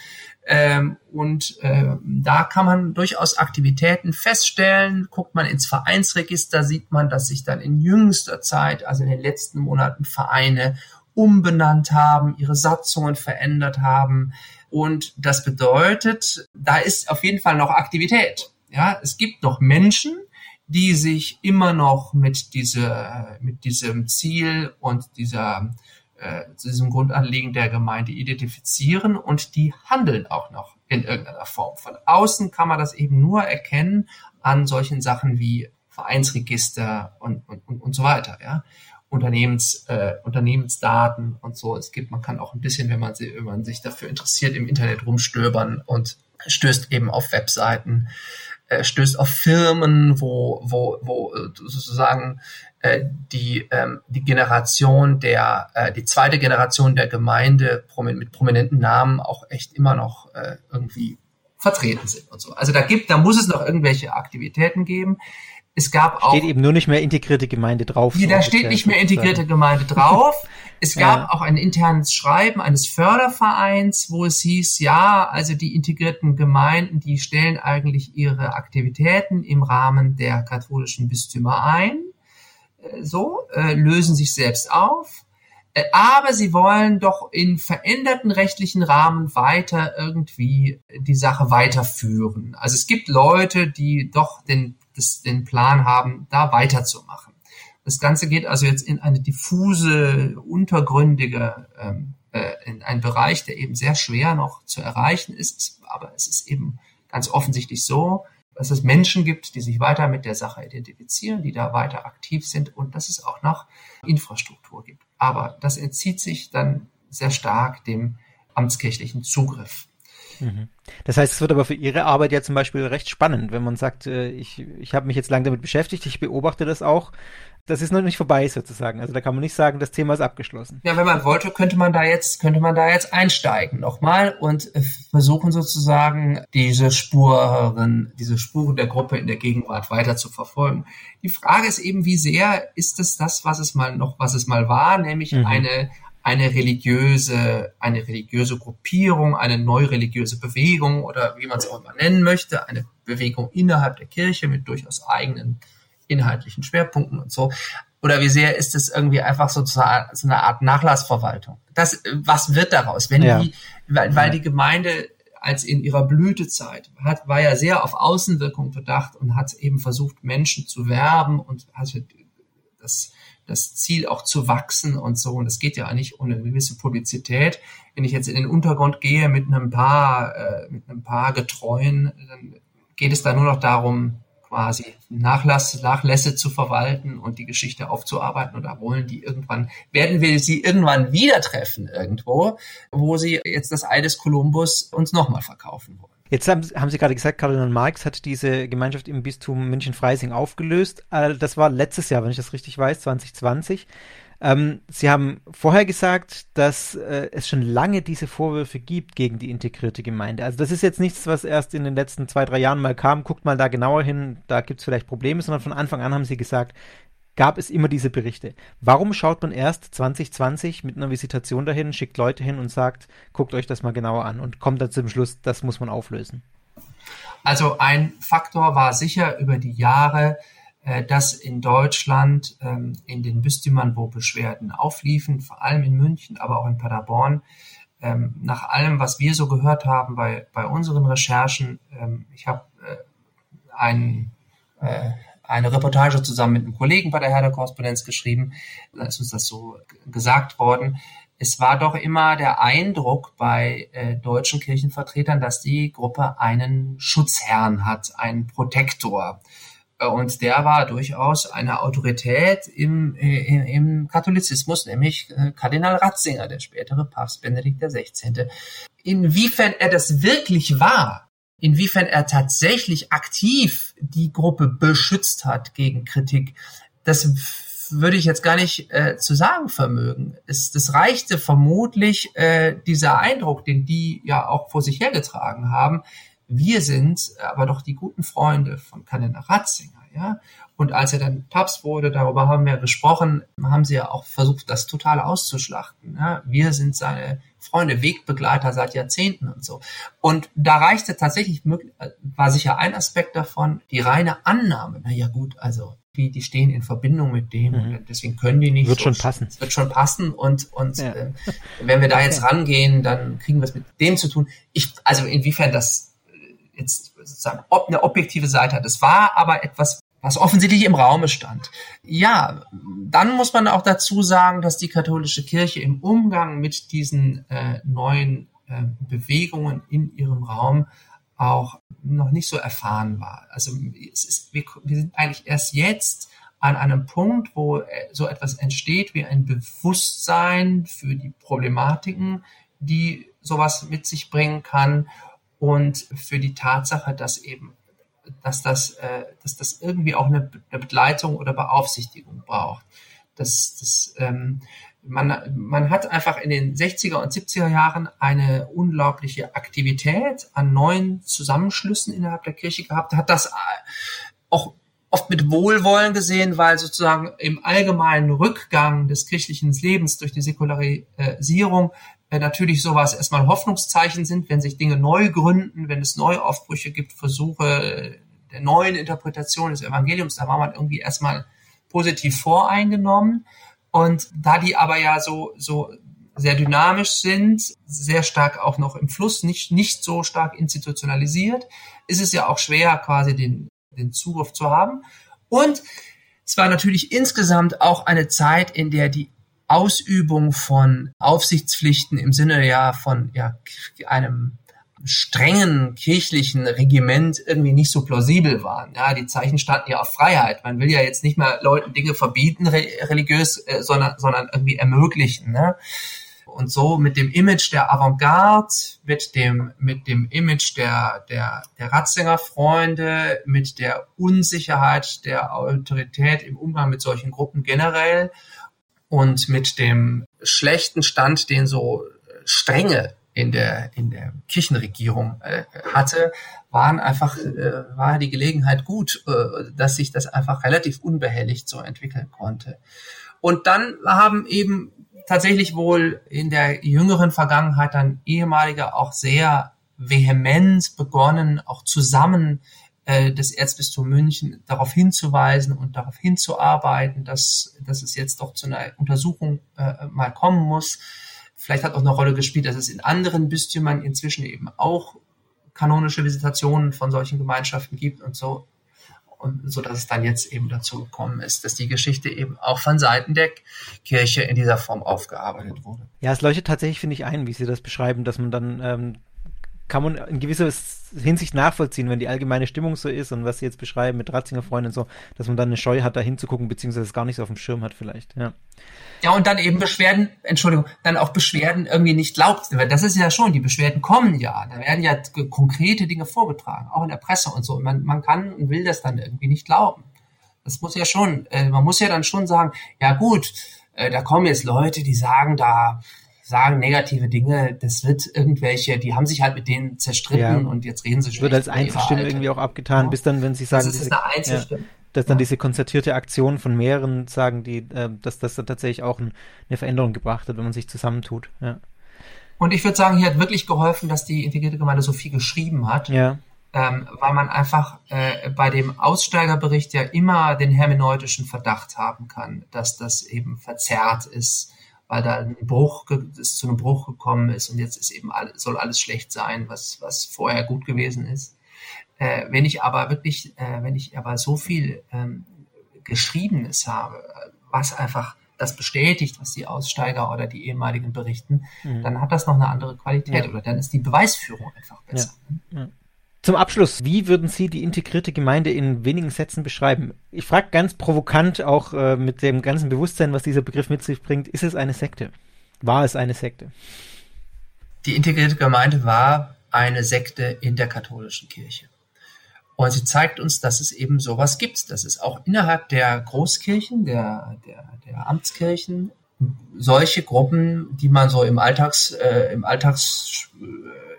Ähm, und äh, da kann man durchaus Aktivitäten feststellen. Guckt man ins Vereinsregister, sieht man, dass sich dann in jüngster Zeit, also in den letzten Monaten, Vereine umbenannt haben, ihre Satzungen verändert haben, und das bedeutet, da ist auf jeden Fall noch Aktivität. Ja, es gibt noch Menschen, die sich immer noch mit dieser, mit diesem Ziel und dieser, äh, diesem Grundanliegen der Gemeinde identifizieren und die handeln auch noch in irgendeiner Form. Von außen kann man das eben nur erkennen an solchen Sachen wie Vereinsregister und, und, und, und so weiter. Ja. Unternehmens, äh, Unternehmensdaten und so. Es gibt, man kann auch ein bisschen, wenn man, wenn man sich dafür interessiert, im Internet rumstöbern und stößt eben auf Webseiten, äh, stößt auf Firmen, wo, wo, wo äh, sozusagen äh, die, ähm, die Generation der, äh, die zweite Generation der Gemeinde mit prominenten Namen auch echt immer noch äh, irgendwie vertreten sind und so. Also da gibt, da muss es noch irgendwelche Aktivitäten geben. Es gab auch. Steht eben nur nicht mehr integrierte Gemeinde drauf. Nee, so da steht nicht mehr integrierte Gemeinde drauf. Es gab ja. auch ein internes Schreiben eines Fördervereins, wo es hieß, ja, also die integrierten Gemeinden, die stellen eigentlich ihre Aktivitäten im Rahmen der katholischen Bistümer ein. Äh, so, äh, lösen sich selbst auf. Äh, aber sie wollen doch in veränderten rechtlichen Rahmen weiter irgendwie die Sache weiterführen. Also es gibt Leute, die doch den das, den Plan haben, da weiterzumachen. Das Ganze geht also jetzt in eine diffuse, untergründige, ähm, äh, in einen Bereich, der eben sehr schwer noch zu erreichen ist. Aber es ist eben ganz offensichtlich so, dass es Menschen gibt, die sich weiter mit der Sache identifizieren, die da weiter aktiv sind und dass es auch noch Infrastruktur gibt. Aber das entzieht sich dann sehr stark dem amtskirchlichen Zugriff. Mhm. Das heißt, es wird aber für Ihre Arbeit ja zum Beispiel recht spannend, wenn man sagt, äh, ich, ich habe mich jetzt lange damit beschäftigt, ich beobachte das auch. Das ist noch nicht vorbei sozusagen. Also da kann man nicht sagen, das Thema ist abgeschlossen. Ja, wenn man wollte, könnte man da jetzt, könnte man da jetzt einsteigen nochmal und äh, versuchen sozusagen diese Spuren, diese Spuren der Gruppe in der Gegenwart weiter zu verfolgen. Die Frage ist eben, wie sehr ist es das, was es mal noch, was es mal war, nämlich mhm. eine, eine religiöse, eine religiöse Gruppierung, eine neureligiöse Bewegung oder wie man es auch immer nennen möchte, eine Bewegung innerhalb der Kirche mit durchaus eigenen inhaltlichen Schwerpunkten und so. Oder wie sehr ist es irgendwie einfach so, so eine Art Nachlassverwaltung? Das, was wird daraus, wenn ja. die, weil, weil die Gemeinde als in ihrer Blütezeit hat, war ja sehr auf Außenwirkung bedacht und hat eben versucht, Menschen zu werben und hatte das das Ziel auch zu wachsen und so. Und es geht ja eigentlich um eine gewisse Publizität. Wenn ich jetzt in den Untergrund gehe mit einem paar, äh, mit einem paar Getreuen, dann geht es da nur noch darum, quasi Nachlass, Nachlässe zu verwalten und die Geschichte aufzuarbeiten oder wollen die irgendwann, werden wir sie irgendwann wieder treffen irgendwo, wo sie jetzt das Ei des Kolumbus uns nochmal verkaufen wollen. Jetzt haben, haben Sie gerade gesagt, Kardinal Marx hat diese Gemeinschaft im Bistum München-Freising aufgelöst. Äh, das war letztes Jahr, wenn ich das richtig weiß, 2020. Ähm, Sie haben vorher gesagt, dass äh, es schon lange diese Vorwürfe gibt gegen die integrierte Gemeinde. Also das ist jetzt nichts, was erst in den letzten zwei, drei Jahren mal kam. Guckt mal da genauer hin, da gibt es vielleicht Probleme, sondern von Anfang an haben Sie gesagt, gab es immer diese Berichte. Warum schaut man erst 2020 mit einer Visitation dahin, schickt Leute hin und sagt, guckt euch das mal genauer an und kommt dann zum Schluss, das muss man auflösen? Also ein Faktor war sicher über die Jahre, äh, dass in Deutschland ähm, in den Bistümern, wo Beschwerden aufliefen, vor allem in München, aber auch in Paderborn, ähm, nach allem, was wir so gehört haben bei, bei unseren Recherchen, ähm, ich habe äh, einen äh, eine Reportage zusammen mit einem Kollegen bei der Herder Korrespondenz geschrieben. Da ist uns das so gesagt worden. Es war doch immer der Eindruck bei äh, deutschen Kirchenvertretern, dass die Gruppe einen Schutzherrn hat, einen Protektor. Äh, und der war durchaus eine Autorität im, im, im Katholizismus, nämlich äh, Kardinal Ratzinger, der spätere Papst Benedikt XVI. Inwiefern er das wirklich war, inwiefern er tatsächlich aktiv die Gruppe beschützt hat gegen Kritik, das würde ich jetzt gar nicht äh, zu sagen vermögen. Es, das reichte vermutlich äh, dieser Eindruck, den die ja auch vor sich hergetragen haben. Wir sind aber doch die guten Freunde von Kardinal Ratzinger, ja. Und als er dann Papst wurde, darüber haben wir gesprochen, haben sie ja auch versucht, das total auszuschlachten. Ja? Wir sind seine Freunde, Wegbegleiter seit Jahrzehnten und so. Und da reichte tatsächlich, war sicher ein Aspekt davon, die reine Annahme. Na ja, gut, also die, die stehen in Verbindung mit dem, mhm. deswegen können die nicht. Wird so, schon passen. Es wird schon passen und, und ja. äh, wenn wir da jetzt rangehen, dann kriegen wir es mit dem zu tun. Ich, also inwiefern das jetzt sozusagen ob eine objektive Seite hat. Es war aber etwas, was offensichtlich im Raume stand. Ja, dann muss man auch dazu sagen, dass die katholische Kirche im Umgang mit diesen äh, neuen äh, Bewegungen in ihrem Raum auch noch nicht so erfahren war. Also es ist, wir, wir sind eigentlich erst jetzt an einem Punkt, wo äh, so etwas entsteht wie ein Bewusstsein für die Problematiken, die sowas mit sich bringen kann und für die Tatsache, dass eben dass das, äh, dass das irgendwie auch eine, eine Begleitung oder Beaufsichtigung braucht. Das, das, ähm, man, man hat einfach in den 60er und 70er Jahren eine unglaubliche Aktivität an neuen Zusammenschlüssen innerhalb der Kirche gehabt, hat das auch oft mit Wohlwollen gesehen, weil sozusagen im allgemeinen Rückgang des kirchlichen Lebens durch die Säkularisierung äh, natürlich sowas erstmal Hoffnungszeichen sind, wenn sich Dinge neu gründen, wenn es Neuaufbrüche gibt, Versuche der neuen Interpretation des Evangeliums, da war man irgendwie erstmal positiv voreingenommen. Und da die aber ja so, so sehr dynamisch sind, sehr stark auch noch im Fluss, nicht, nicht so stark institutionalisiert, ist es ja auch schwer, quasi den, den Zugriff zu haben. Und es war natürlich insgesamt auch eine Zeit, in der die Ausübung von Aufsichtspflichten im Sinne ja von ja, einem strengen kirchlichen Regiment irgendwie nicht so plausibel waren. Ja, die Zeichen standen ja auf Freiheit. Man will ja jetzt nicht mehr Leuten Dinge verbieten religiös, äh, sondern, sondern irgendwie ermöglichen. Ne? Und so mit dem Image der Avantgarde, mit dem, mit dem Image der, der, der Ratzinger-Freunde, mit der Unsicherheit der Autorität im Umgang mit solchen Gruppen generell und mit dem schlechten Stand, den so strenge in der, in der Kirchenregierung äh, hatte, waren einfach, äh, war die Gelegenheit gut, äh, dass sich das einfach relativ unbehelligt so entwickeln konnte. Und dann haben eben tatsächlich wohl in der jüngeren Vergangenheit dann ehemalige auch sehr vehement begonnen, auch zusammen äh, das Erzbistum München darauf hinzuweisen und darauf hinzuarbeiten, dass, dass es jetzt doch zu einer Untersuchung äh, mal kommen muss Vielleicht hat auch eine Rolle gespielt, dass es in anderen Bistümern inzwischen eben auch kanonische Visitationen von solchen Gemeinschaften gibt und so. Und so dass es dann jetzt eben dazu gekommen ist, dass die Geschichte eben auch von Seiten der Kirche in dieser Form aufgearbeitet wurde. Ja, es leuchtet tatsächlich, finde ich, ein, wie Sie das beschreiben, dass man dann ähm, kann man in gewisser Hinsicht nachvollziehen, wenn die allgemeine Stimmung so ist und was Sie jetzt beschreiben mit Ratzinger Freunden und so, dass man dann eine Scheu hat, da hinzugucken, beziehungsweise es gar nicht so auf dem Schirm hat vielleicht, ja. Ja, und dann eben Beschwerden, Entschuldigung, dann auch Beschwerden irgendwie nicht glaubt. Das ist ja schon, die Beschwerden kommen ja. Da werden ja konkrete Dinge vorgetragen, auch in der Presse und so. Und man, man kann und will das dann irgendwie nicht glauben. Das muss ja schon, äh, man muss ja dann schon sagen, ja gut, äh, da kommen jetzt Leute, die sagen da, sagen negative Dinge, das wird irgendwelche, die haben sich halt mit denen zerstritten ja. und jetzt reden sie schon. Wird als Einzelstimme irgendwie auch abgetan, ja. bis dann, wenn sie sagen, das ist diese, eine Einzelstimme. Ja dass dann diese konzertierte Aktion von mehreren sagen, die, äh, dass das dann tatsächlich auch ein, eine Veränderung gebracht hat, wenn man sich zusammentut. Und ich würde sagen, hier hat wirklich geholfen, dass die integrierte Gemeinde so viel geschrieben hat. Ja. Ähm, weil man einfach äh, bei dem Aussteigerbericht ja immer den hermeneutischen Verdacht haben kann, dass das eben verzerrt ist, weil da ein Bruch es zu einem Bruch gekommen ist und jetzt ist eben alles, soll alles schlecht sein, was was vorher gut gewesen ist. Äh, wenn ich aber wirklich, äh, wenn ich aber so viel ähm, Geschriebenes habe, was einfach das bestätigt, was die Aussteiger oder die ehemaligen berichten, mhm. dann hat das noch eine andere Qualität ja. oder dann ist die Beweisführung einfach besser. Ja. Ja. Zum Abschluss, wie würden Sie die integrierte Gemeinde in wenigen Sätzen beschreiben? Ich frage ganz provokant, auch äh, mit dem ganzen Bewusstsein, was dieser Begriff mit sich bringt, ist es eine Sekte? War es eine Sekte? Die integrierte Gemeinde war eine Sekte in der katholischen Kirche. Und sie zeigt uns, dass es eben sowas gibt, dass es auch innerhalb der Großkirchen, der, der, der Amtskirchen, solche Gruppen, die man so im Alltags, äh, im Alltags, äh,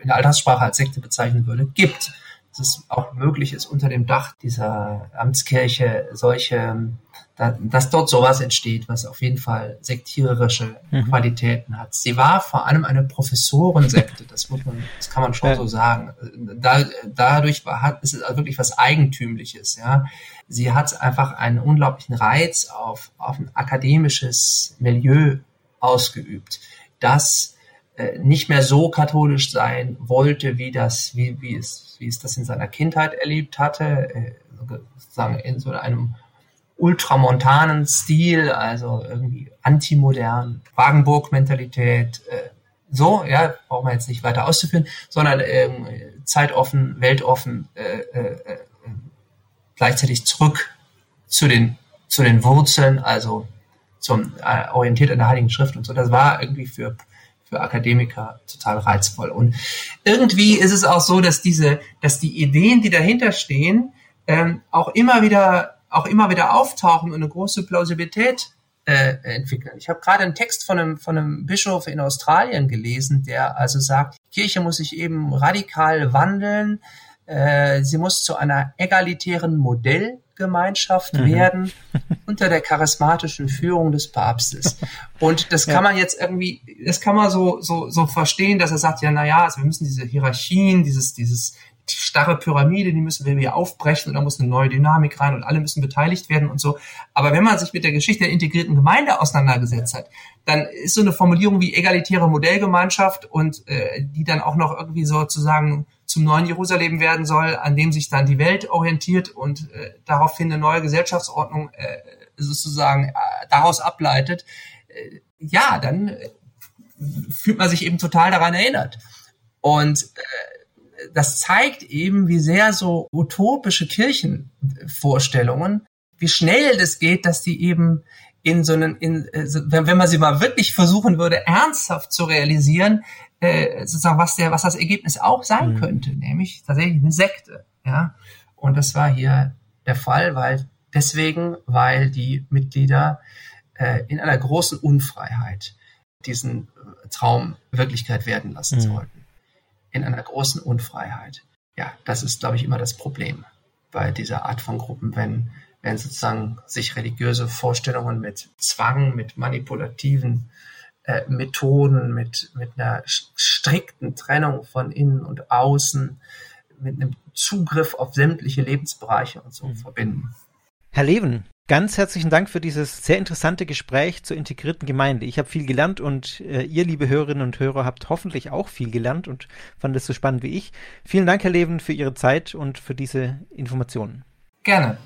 in der Alltagssprache als Sekte bezeichnen würde, gibt. Dass es auch möglich ist, unter dem Dach dieser Amtskirche solche dass dort sowas entsteht, was auf jeden Fall sektiererische mhm. Qualitäten hat. Sie war vor allem eine Professorensekte, das muss man, das kann man schon ja. so sagen. Da, dadurch hat, ist es also wirklich was Eigentümliches, ja. Sie hat einfach einen unglaublichen Reiz auf, auf ein akademisches Milieu ausgeübt, das nicht mehr so katholisch sein wollte, wie das, wie, wie es, wie es das in seiner Kindheit erlebt hatte, äh, sozusagen in so einem ultramontanen Stil, also irgendwie antimodern, Wagenburg-Mentalität, äh, so, ja, brauchen wir jetzt nicht weiter auszuführen, sondern ähm, zeitoffen, weltoffen, äh, äh, äh, gleichzeitig zurück zu den, zu den Wurzeln, also zum äh, orientiert an der Heiligen Schrift und so. Das war irgendwie für, für Akademiker total reizvoll. Und irgendwie ist es auch so, dass diese, dass die Ideen, die dahinter stehen, ähm, auch immer wieder, auch immer wieder auftauchen und eine große Plausibilität äh, entwickeln. Ich habe gerade einen Text von einem, von einem Bischof in Australien gelesen, der also sagt, Kirche muss sich eben radikal wandeln, äh, sie muss zu einer egalitären Modellgemeinschaft mhm. werden unter der charismatischen Führung des Papstes. Und das kann ja. man jetzt irgendwie, das kann man so, so, so verstehen, dass er sagt, ja, na ja, also wir müssen diese Hierarchien, dieses, dieses, die starre Pyramide, die müssen wir wieder aufbrechen und da muss eine neue Dynamik rein und alle müssen beteiligt werden und so. Aber wenn man sich mit der Geschichte der integrierten Gemeinde auseinandergesetzt hat, dann ist so eine Formulierung wie egalitäre Modellgemeinschaft und äh, die dann auch noch irgendwie sozusagen zum neuen Jerusalem werden soll, an dem sich dann die Welt orientiert und äh, daraufhin eine neue Gesellschaftsordnung äh, sozusagen äh, daraus ableitet, äh, ja, dann äh, fühlt man sich eben total daran erinnert. Und äh, das zeigt eben, wie sehr so utopische Kirchenvorstellungen, wie schnell das geht, dass die eben in so einen, in, äh, wenn man sie mal wirklich versuchen würde, ernsthaft zu realisieren, äh, sozusagen, was der, was das Ergebnis auch sein mhm. könnte, nämlich tatsächlich eine Sekte, ja. Und das war hier der Fall, weil deswegen, weil die Mitglieder äh, in einer großen Unfreiheit diesen Traum Wirklichkeit werden lassen mhm. sollten. In einer großen Unfreiheit. Ja, das ist, glaube ich, immer das Problem bei dieser Art von Gruppen, wenn wenn sozusagen sich religiöse Vorstellungen mit Zwang, mit manipulativen äh, Methoden, mit, mit einer strikten Trennung von innen und außen, mit einem Zugriff auf sämtliche Lebensbereiche und so mhm. verbinden. Herr Leven, ganz herzlichen Dank für dieses sehr interessante Gespräch zur integrierten Gemeinde. Ich habe viel gelernt und äh, ihr, liebe Hörerinnen und Hörer, habt hoffentlich auch viel gelernt und fand es so spannend wie ich. Vielen Dank, Herr Leven, für Ihre Zeit und für diese Informationen. Gerne.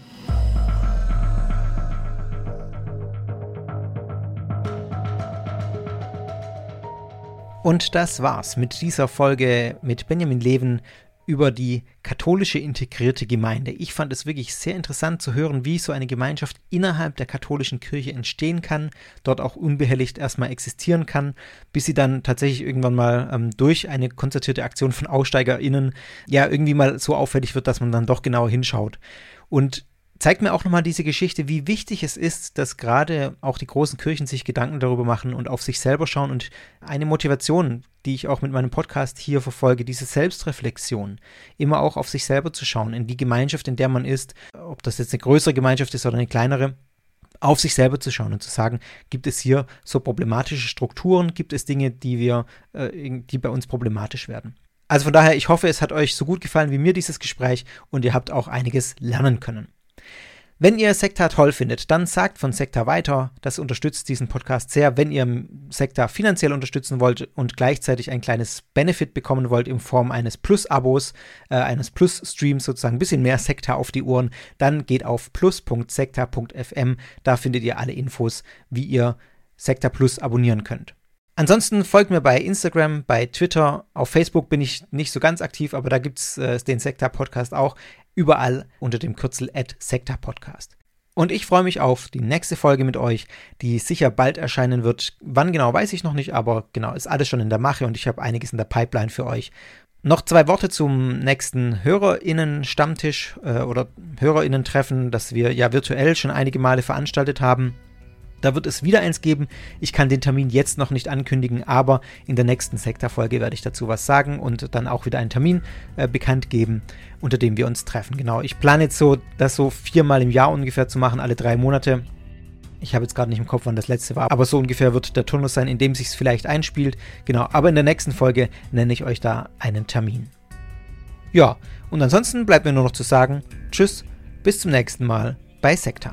Und das war's mit dieser Folge mit Benjamin Leven über die katholische integrierte Gemeinde. Ich fand es wirklich sehr interessant zu hören, wie so eine Gemeinschaft innerhalb der katholischen Kirche entstehen kann, dort auch unbehelligt erstmal existieren kann, bis sie dann tatsächlich irgendwann mal ähm, durch eine konzertierte Aktion von AussteigerInnen ja irgendwie mal so auffällig wird, dass man dann doch genauer hinschaut. Und zeigt mir auch nochmal diese Geschichte, wie wichtig es ist, dass gerade auch die großen Kirchen sich Gedanken darüber machen und auf sich selber schauen. Und eine Motivation, die ich auch mit meinem Podcast hier verfolge, diese Selbstreflexion, immer auch auf sich selber zu schauen, in die Gemeinschaft, in der man ist, ob das jetzt eine größere Gemeinschaft ist oder eine kleinere, auf sich selber zu schauen und zu sagen, gibt es hier so problematische Strukturen, gibt es Dinge, die wir, äh, die bei uns problematisch werden. Also von daher, ich hoffe, es hat euch so gut gefallen wie mir dieses Gespräch und ihr habt auch einiges lernen können. Wenn ihr Sekta toll findet, dann sagt von Sekta weiter. Das unterstützt diesen Podcast sehr. Wenn ihr Sekta finanziell unterstützen wollt und gleichzeitig ein kleines Benefit bekommen wollt in Form eines Plus-Abos, äh, eines Plus-Streams sozusagen, ein bisschen mehr Sekta auf die Ohren, dann geht auf plus.sekta.fm. Da findet ihr alle Infos, wie ihr Sekta Plus abonnieren könnt. Ansonsten folgt mir bei Instagram, bei Twitter, auf Facebook bin ich nicht so ganz aktiv, aber da gibt es äh, den Sekta Podcast auch überall unter dem Kürzel Sekta Podcast. Und ich freue mich auf die nächste Folge mit euch, die sicher bald erscheinen wird. Wann genau weiß ich noch nicht, aber genau, ist alles schon in der Mache und ich habe einiges in der Pipeline für euch. Noch zwei Worte zum nächsten HörerInnen-Stammtisch äh, oder HörerInnen-Treffen, das wir ja virtuell schon einige Male veranstaltet haben. Da wird es wieder eins geben. Ich kann den Termin jetzt noch nicht ankündigen, aber in der nächsten Sektorfolge werde ich dazu was sagen und dann auch wieder einen Termin äh, bekannt geben, unter dem wir uns treffen. Genau, ich plane jetzt so, das so viermal im Jahr ungefähr zu machen, alle drei Monate. Ich habe jetzt gerade nicht im Kopf, wann das letzte war, aber so ungefähr wird der Turnus sein, in dem sich es vielleicht einspielt. Genau, aber in der nächsten Folge nenne ich euch da einen Termin. Ja, und ansonsten bleibt mir nur noch zu sagen, tschüss, bis zum nächsten Mal bei Sekta.